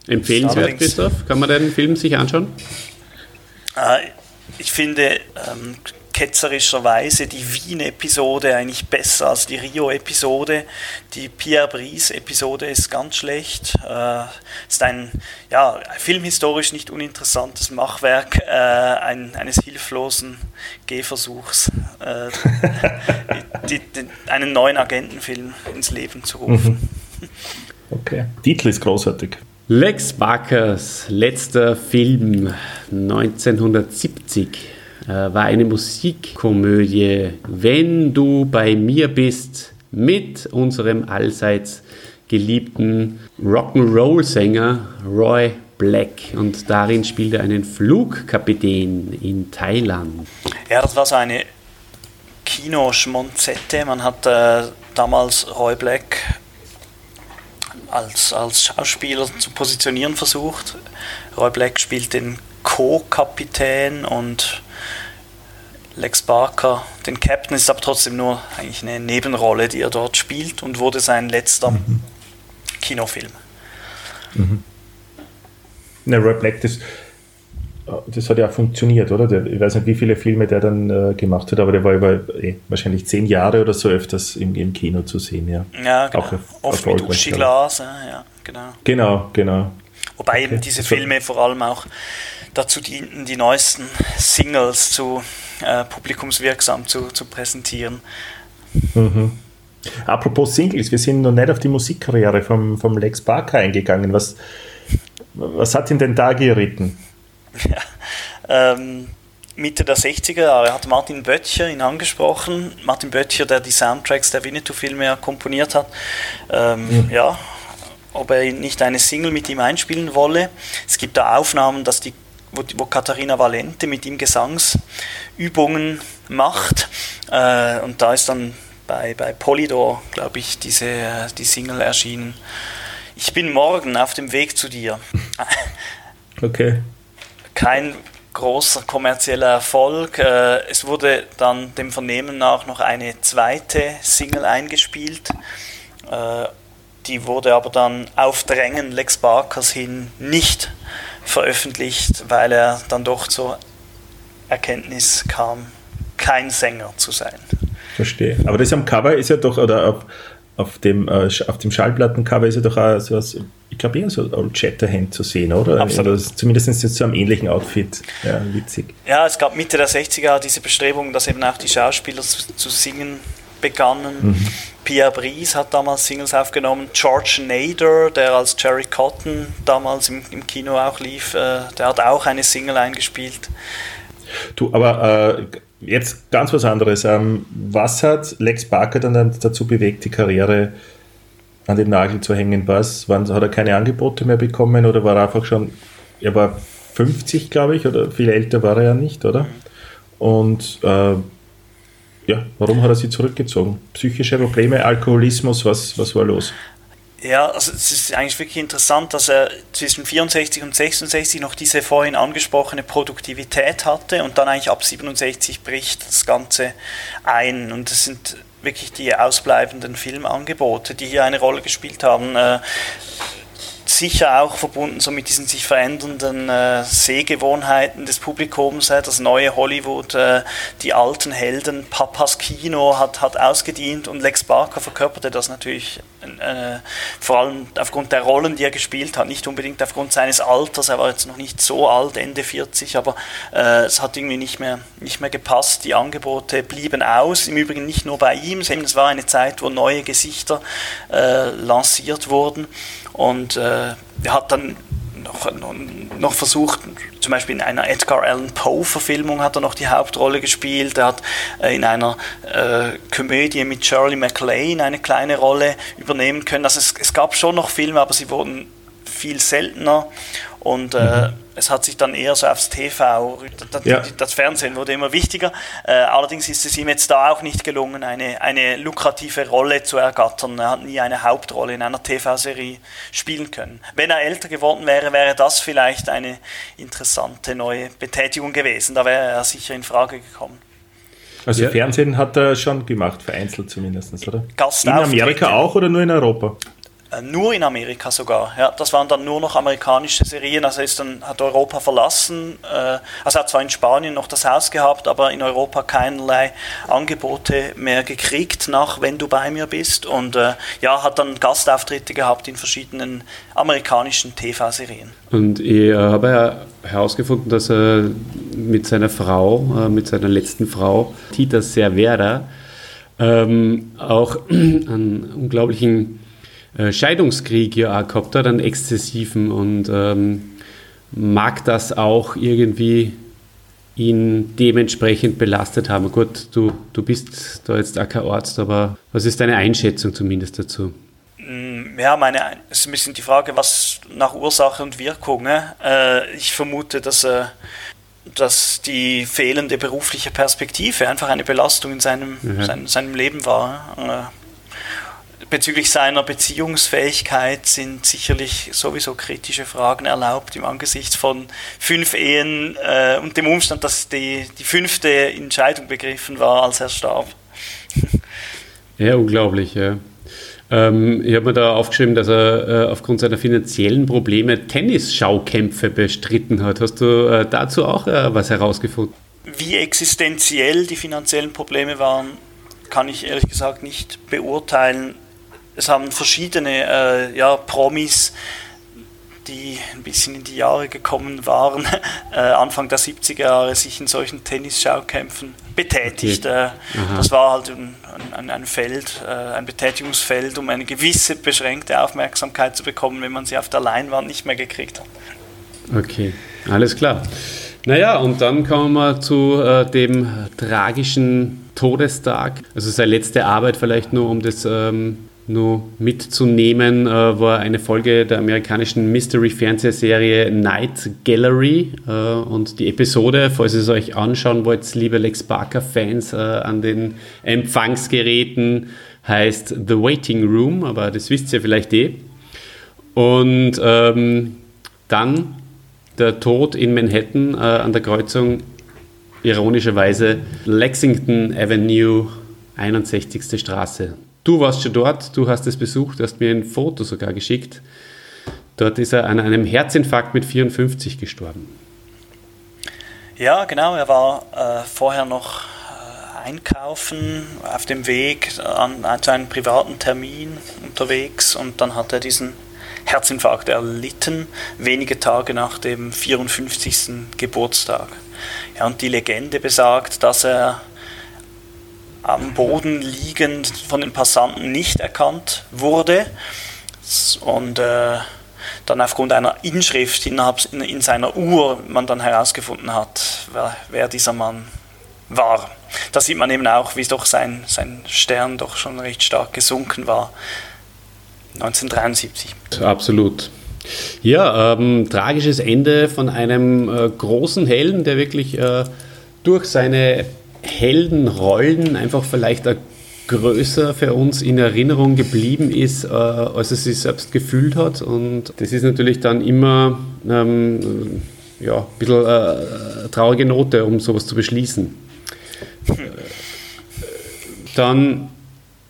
Empfehlenswert, Christoph? Kann man den Film sich anschauen? Äh, ich finde ähm, ketzerischerweise die Wien-Episode eigentlich besser als die Rio-Episode. Die Pierre Brice-Episode ist ganz schlecht. Äh, ist ein ja, filmhistorisch nicht uninteressantes Machwerk äh, ein, eines hilflosen Gehversuchs, äh, die, die, einen neuen Agentenfilm ins Leben zu rufen. Mhm. Okay. Titel ist großartig. Lex Barkers letzter Film 1970 äh, war eine Musikkomödie. Wenn du bei mir bist, mit unserem allseits geliebten Rock'n'Roll-Sänger Roy Black und darin spielt er einen Flugkapitän in Thailand. Ja, das war so eine Kinoschmonzette. Man hat äh, damals Roy Black als, als Schauspieler zu positionieren versucht. Roy Black spielt den Co-Kapitän und Lex Barker den Captain, ist aber trotzdem nur eigentlich eine Nebenrolle, die er dort spielt und wurde sein letzter mhm. Kinofilm. Mhm. Ne, Roy Black, das, das hat ja auch funktioniert, oder? Der, ich weiß nicht, wie viele Filme der dann äh, gemacht hat, aber der war über eh, wahrscheinlich zehn Jahre oder so öfters im, im Kino zu sehen, ja. Ja, genau. Auch Oft mit Uschi-Glas, ja, genau. Genau, genau. Wobei okay. eben diese Filme vor allem auch dazu dienten, die neuesten Singles zu äh, publikumswirksam zu, zu präsentieren. Mhm. Apropos Singles, wir sind noch nicht auf die Musikkarriere vom, vom Lex Barker eingegangen. Was, was hat ihn denn da geritten? Ja, ähm, Mitte der 60er Jahre hat Martin Böttcher ihn angesprochen. Martin Böttcher, der die Soundtracks der Winnetou-Filme komponiert hat. Ähm, mhm. Ja, ob er nicht eine Single mit ihm einspielen wolle. Es gibt da Aufnahmen, dass die wo, wo Katharina Valente mit ihm Gesangsübungen macht. Äh, und da ist dann bei, bei Polydor, glaube ich, diese, die Single erschienen. Ich bin morgen auf dem Weg zu dir. Okay. Kein großer kommerzieller Erfolg. Äh, es wurde dann dem Vernehmen nach noch eine zweite Single eingespielt. Äh, die wurde aber dann auf Drängen Lex Barkers hin nicht veröffentlicht, weil er dann doch zur Erkenntnis kam, kein Sänger zu sein. Verstehe. Aber das am Cover ist ja doch, oder auf, auf, dem, äh, auf dem Schallplattencover ist ja doch auch so was, ich glaube eher so Old Shatterhand zu sehen, oder? Absolut. Oder zumindest es zu einem ähnlichen Outfit. Ja, witzig. Ja, es gab Mitte der 60er diese Bestrebung, dass eben auch die Schauspieler zu, zu singen begannen. Mhm. Pierre Brice hat damals Singles aufgenommen. George Nader, der als Jerry Cotton damals im, im Kino auch lief, äh, der hat auch eine Single eingespielt. Du, aber äh, jetzt ganz was anderes. Ähm, was hat Lex Barker dann dazu bewegt, die Karriere an den Nagel zu hängen? Was? Wann, hat er keine Angebote mehr bekommen oder war er einfach schon, er war 50, glaube ich, oder viel älter war er ja nicht, oder? Mhm. Und äh, ja, warum hat er sie zurückgezogen? Psychische Probleme, Alkoholismus, was, was war los? Ja, also es ist eigentlich wirklich interessant, dass er zwischen 64 und 66 noch diese vorhin angesprochene Produktivität hatte und dann eigentlich ab 67 bricht das Ganze ein. Und das sind wirklich die ausbleibenden Filmangebote, die hier eine Rolle gespielt haben. Sicher auch verbunden so mit diesen sich verändernden äh, Sehgewohnheiten des Publikums. Äh, das neue Hollywood, äh, die alten Helden, Papas Kino hat, hat ausgedient und Lex Barker verkörperte das natürlich äh, vor allem aufgrund der Rollen, die er gespielt hat, nicht unbedingt aufgrund seines Alters. Er war jetzt noch nicht so alt, Ende 40, aber äh, es hat irgendwie nicht mehr, nicht mehr gepasst. Die Angebote blieben aus. Im Übrigen nicht nur bei ihm, es war eine Zeit, wo neue Gesichter äh, lanciert wurden. Und äh, er hat dann noch, noch versucht, zum Beispiel in einer Edgar Allan Poe-Verfilmung hat er noch die Hauptrolle gespielt. Er hat äh, in einer äh, Komödie mit Shirley MacLaine eine kleine Rolle übernehmen können. Also es, es gab schon noch Filme, aber sie wurden viel seltener. Und äh, mhm es hat sich dann eher so aufs TV, das, ja. das Fernsehen wurde immer wichtiger. Äh, allerdings ist es ihm jetzt da auch nicht gelungen, eine, eine lukrative Rolle zu ergattern. Er hat nie eine Hauptrolle in einer TV-Serie spielen können. Wenn er älter geworden wäre, wäre das vielleicht eine interessante neue Betätigung gewesen. Da wäre er sicher in Frage gekommen. Also ja. Fernsehen hat er schon gemacht, vereinzelt zumindest, oder? in Amerika auch oder nur in Europa? Äh, nur in Amerika sogar. Ja, das waren dann nur noch amerikanische Serien. Also ist dann, hat Europa verlassen. Äh, also hat zwar in Spanien noch das Haus gehabt, aber in Europa keinerlei Angebote mehr gekriegt nach Wenn du bei mir bist. Und äh, ja, hat dann Gastauftritte gehabt in verschiedenen amerikanischen TV-Serien. Und ich habe ja herausgefunden, dass er mit seiner Frau, mit seiner letzten Frau, Tita Cervera, ähm, auch einen unglaublichen äh, Scheidungskrieg ja auch gehabt hat, einen exzessiven und ähm, mag das auch irgendwie ihn dementsprechend belastet haben. Gut, du, du bist da jetzt auch kein Arzt, aber was ist deine Einschätzung zumindest dazu? Mm, ja, meine, es ist ein bisschen die Frage, was nach Ursache und Wirkung. Ne? Äh, ich vermute, dass, äh, dass die fehlende berufliche Perspektive einfach eine Belastung in seinem, mhm. sein, seinem Leben war. Äh, bezüglich seiner Beziehungsfähigkeit sind sicherlich sowieso kritische Fragen erlaubt im Angesicht von fünf Ehen äh, und dem Umstand, dass die, die fünfte Entscheidung begriffen war, als er starb. Ja, unglaublich, ja. Ähm, ich habe mir da aufgeschrieben, dass er äh, aufgrund seiner finanziellen Probleme Tennisschaukämpfe bestritten hat. Hast du äh, dazu auch äh, was herausgefunden? Wie existenziell die finanziellen Probleme waren, kann ich ehrlich gesagt nicht beurteilen es haben verschiedene äh, ja, Promis, die ein bisschen in die Jahre gekommen waren, äh, Anfang der 70er Jahre sich in solchen Tennisschaukämpfen betätigt. Äh, das war halt ein, ein, ein Feld, äh, ein Betätigungsfeld, um eine gewisse beschränkte Aufmerksamkeit zu bekommen, wenn man sie auf der Leinwand nicht mehr gekriegt hat. Okay, alles klar. Naja, und dann kommen wir zu äh, dem tragischen Todestag. Also seine letzte Arbeit vielleicht nur, um das ähm, nur mitzunehmen, äh, war eine Folge der amerikanischen Mystery-Fernsehserie Night Gallery. Äh, und die Episode, falls ihr es euch anschauen wollt, liebe Lex Barker-Fans äh, an den Empfangsgeräten, heißt The Waiting Room, aber das wisst ihr vielleicht eh. Und ähm, dann der Tod in Manhattan äh, an der Kreuzung, ironischerweise Lexington Avenue, 61. Straße. Du warst schon dort, du hast es besucht, du hast mir ein Foto sogar geschickt. Dort ist er an einem Herzinfarkt mit 54 gestorben. Ja, genau. Er war äh, vorher noch äh, einkaufen auf dem Weg an, an, zu einem privaten Termin unterwegs und dann hat er diesen Herzinfarkt erlitten, wenige Tage nach dem 54. Geburtstag. Ja, und die Legende besagt, dass er am Boden liegend von den Passanten nicht erkannt wurde und äh, dann aufgrund einer Inschrift innerhalb, in, in, seiner Uhr man dann herausgefunden hat, wer, wer, dieser Mann war. Da sieht man eben auch, wie doch sein, sein Stern doch schon recht stark gesunken war. 1973. Absolut. Ja, ähm, tragisches Ende von einem äh, großen Helden, der wirklich äh, durch seine Heldenrollen einfach vielleicht größer für uns in Erinnerung geblieben ist, äh, als er sich selbst gefühlt hat. Und das ist natürlich dann immer ähm, ja, ein bisschen äh, traurige Note, um sowas zu beschließen. Dann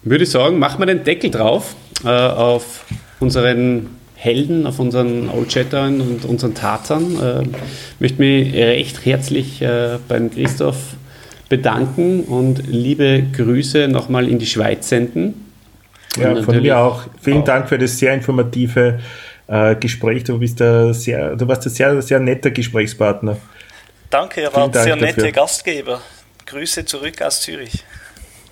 würde ich sagen, machen wir den Deckel drauf äh, auf unseren Helden, auf unseren Old Shatterhand und unseren Tatern. Äh, möchte mich recht herzlich äh, beim Christoph bedanken und liebe Grüße nochmal in die Schweiz senden. Ja, von mir auch. Vielen auch. Dank für das sehr informative äh, Gespräch. Du bist ein sehr, du warst ein sehr, sehr netter Gesprächspartner. Danke, ihr wart sehr nette dafür. Gastgeber. Grüße zurück aus Zürich.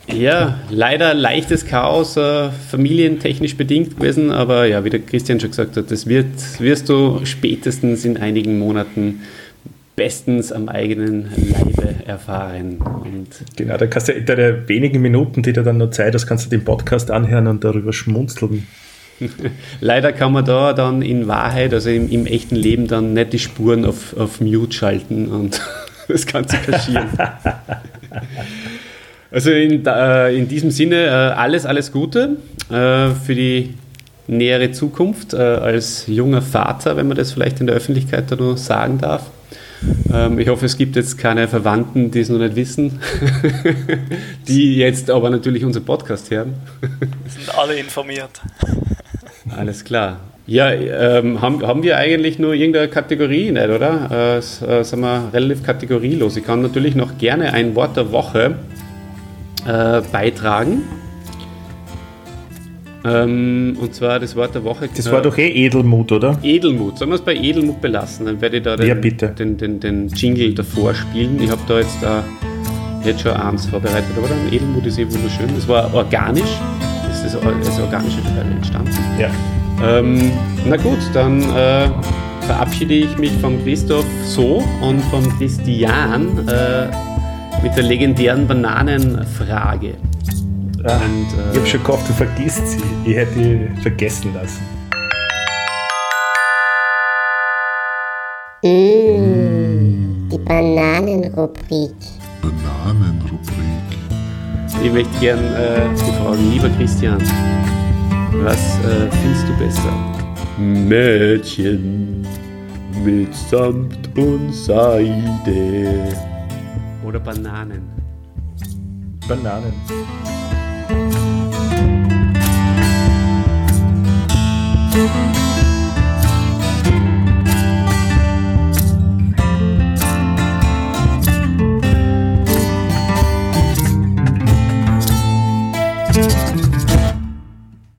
Ja, leider leichtes Chaos, äh, familientechnisch bedingt gewesen, aber ja, wie der Christian schon gesagt hat, das wird, wirst du spätestens in einigen Monaten bestens am eigenen Leibe erfahren. Und genau, da kannst du in deine wenigen Minuten, die du dann noch Zeit hast, kannst du den Podcast anhören und darüber schmunzeln. Leider kann man da dann in Wahrheit, also im, im, echten Leben, dann nicht die Spuren auf, auf Mute schalten und das Ganze kaschieren. also in, äh, in diesem Sinne äh, alles, alles Gute äh, für die nähere Zukunft äh, als junger Vater, wenn man das vielleicht in der Öffentlichkeit da nur sagen darf. Ähm, ich hoffe, es gibt jetzt keine Verwandten, die es noch nicht wissen, die jetzt aber natürlich unseren Podcast hören. Sind alle informiert. Alles klar. Ja, ähm, haben, haben wir eigentlich nur irgendeine Kategorie nicht, oder? Äh, äh, sind wir relativ kategorielos. Ich kann natürlich noch gerne ein Wort der Woche äh, beitragen. Ähm, und zwar das Wort der Woche. Das war doch eh Edelmut, oder? Edelmut. Sollen wir es bei Edelmut belassen? Dann werde ich da den, ja, den, den, den, Jingle davor spielen. Ich habe da jetzt, äh, jetzt schon eins vorbereitet, oder? Edelmut ist eh wunderschön. Das war organisch. Das ist, das organische Teil entstanden. Ja. Ähm, na gut, dann äh, verabschiede ich mich von Christoph so und von Christian äh, mit der legendären Bananenfrage. Ja, und, äh, ich habe schon gehofft, du vergisst sie. Ich hätte sie vergessen lassen. Mmh, die Bananenrubrik. Bananenrubrik. Ich möchte gern äh, fragen, lieber Christian, was äh, findest du besser? Mädchen mit Samt und Seide oder Bananen? Bananen. thank you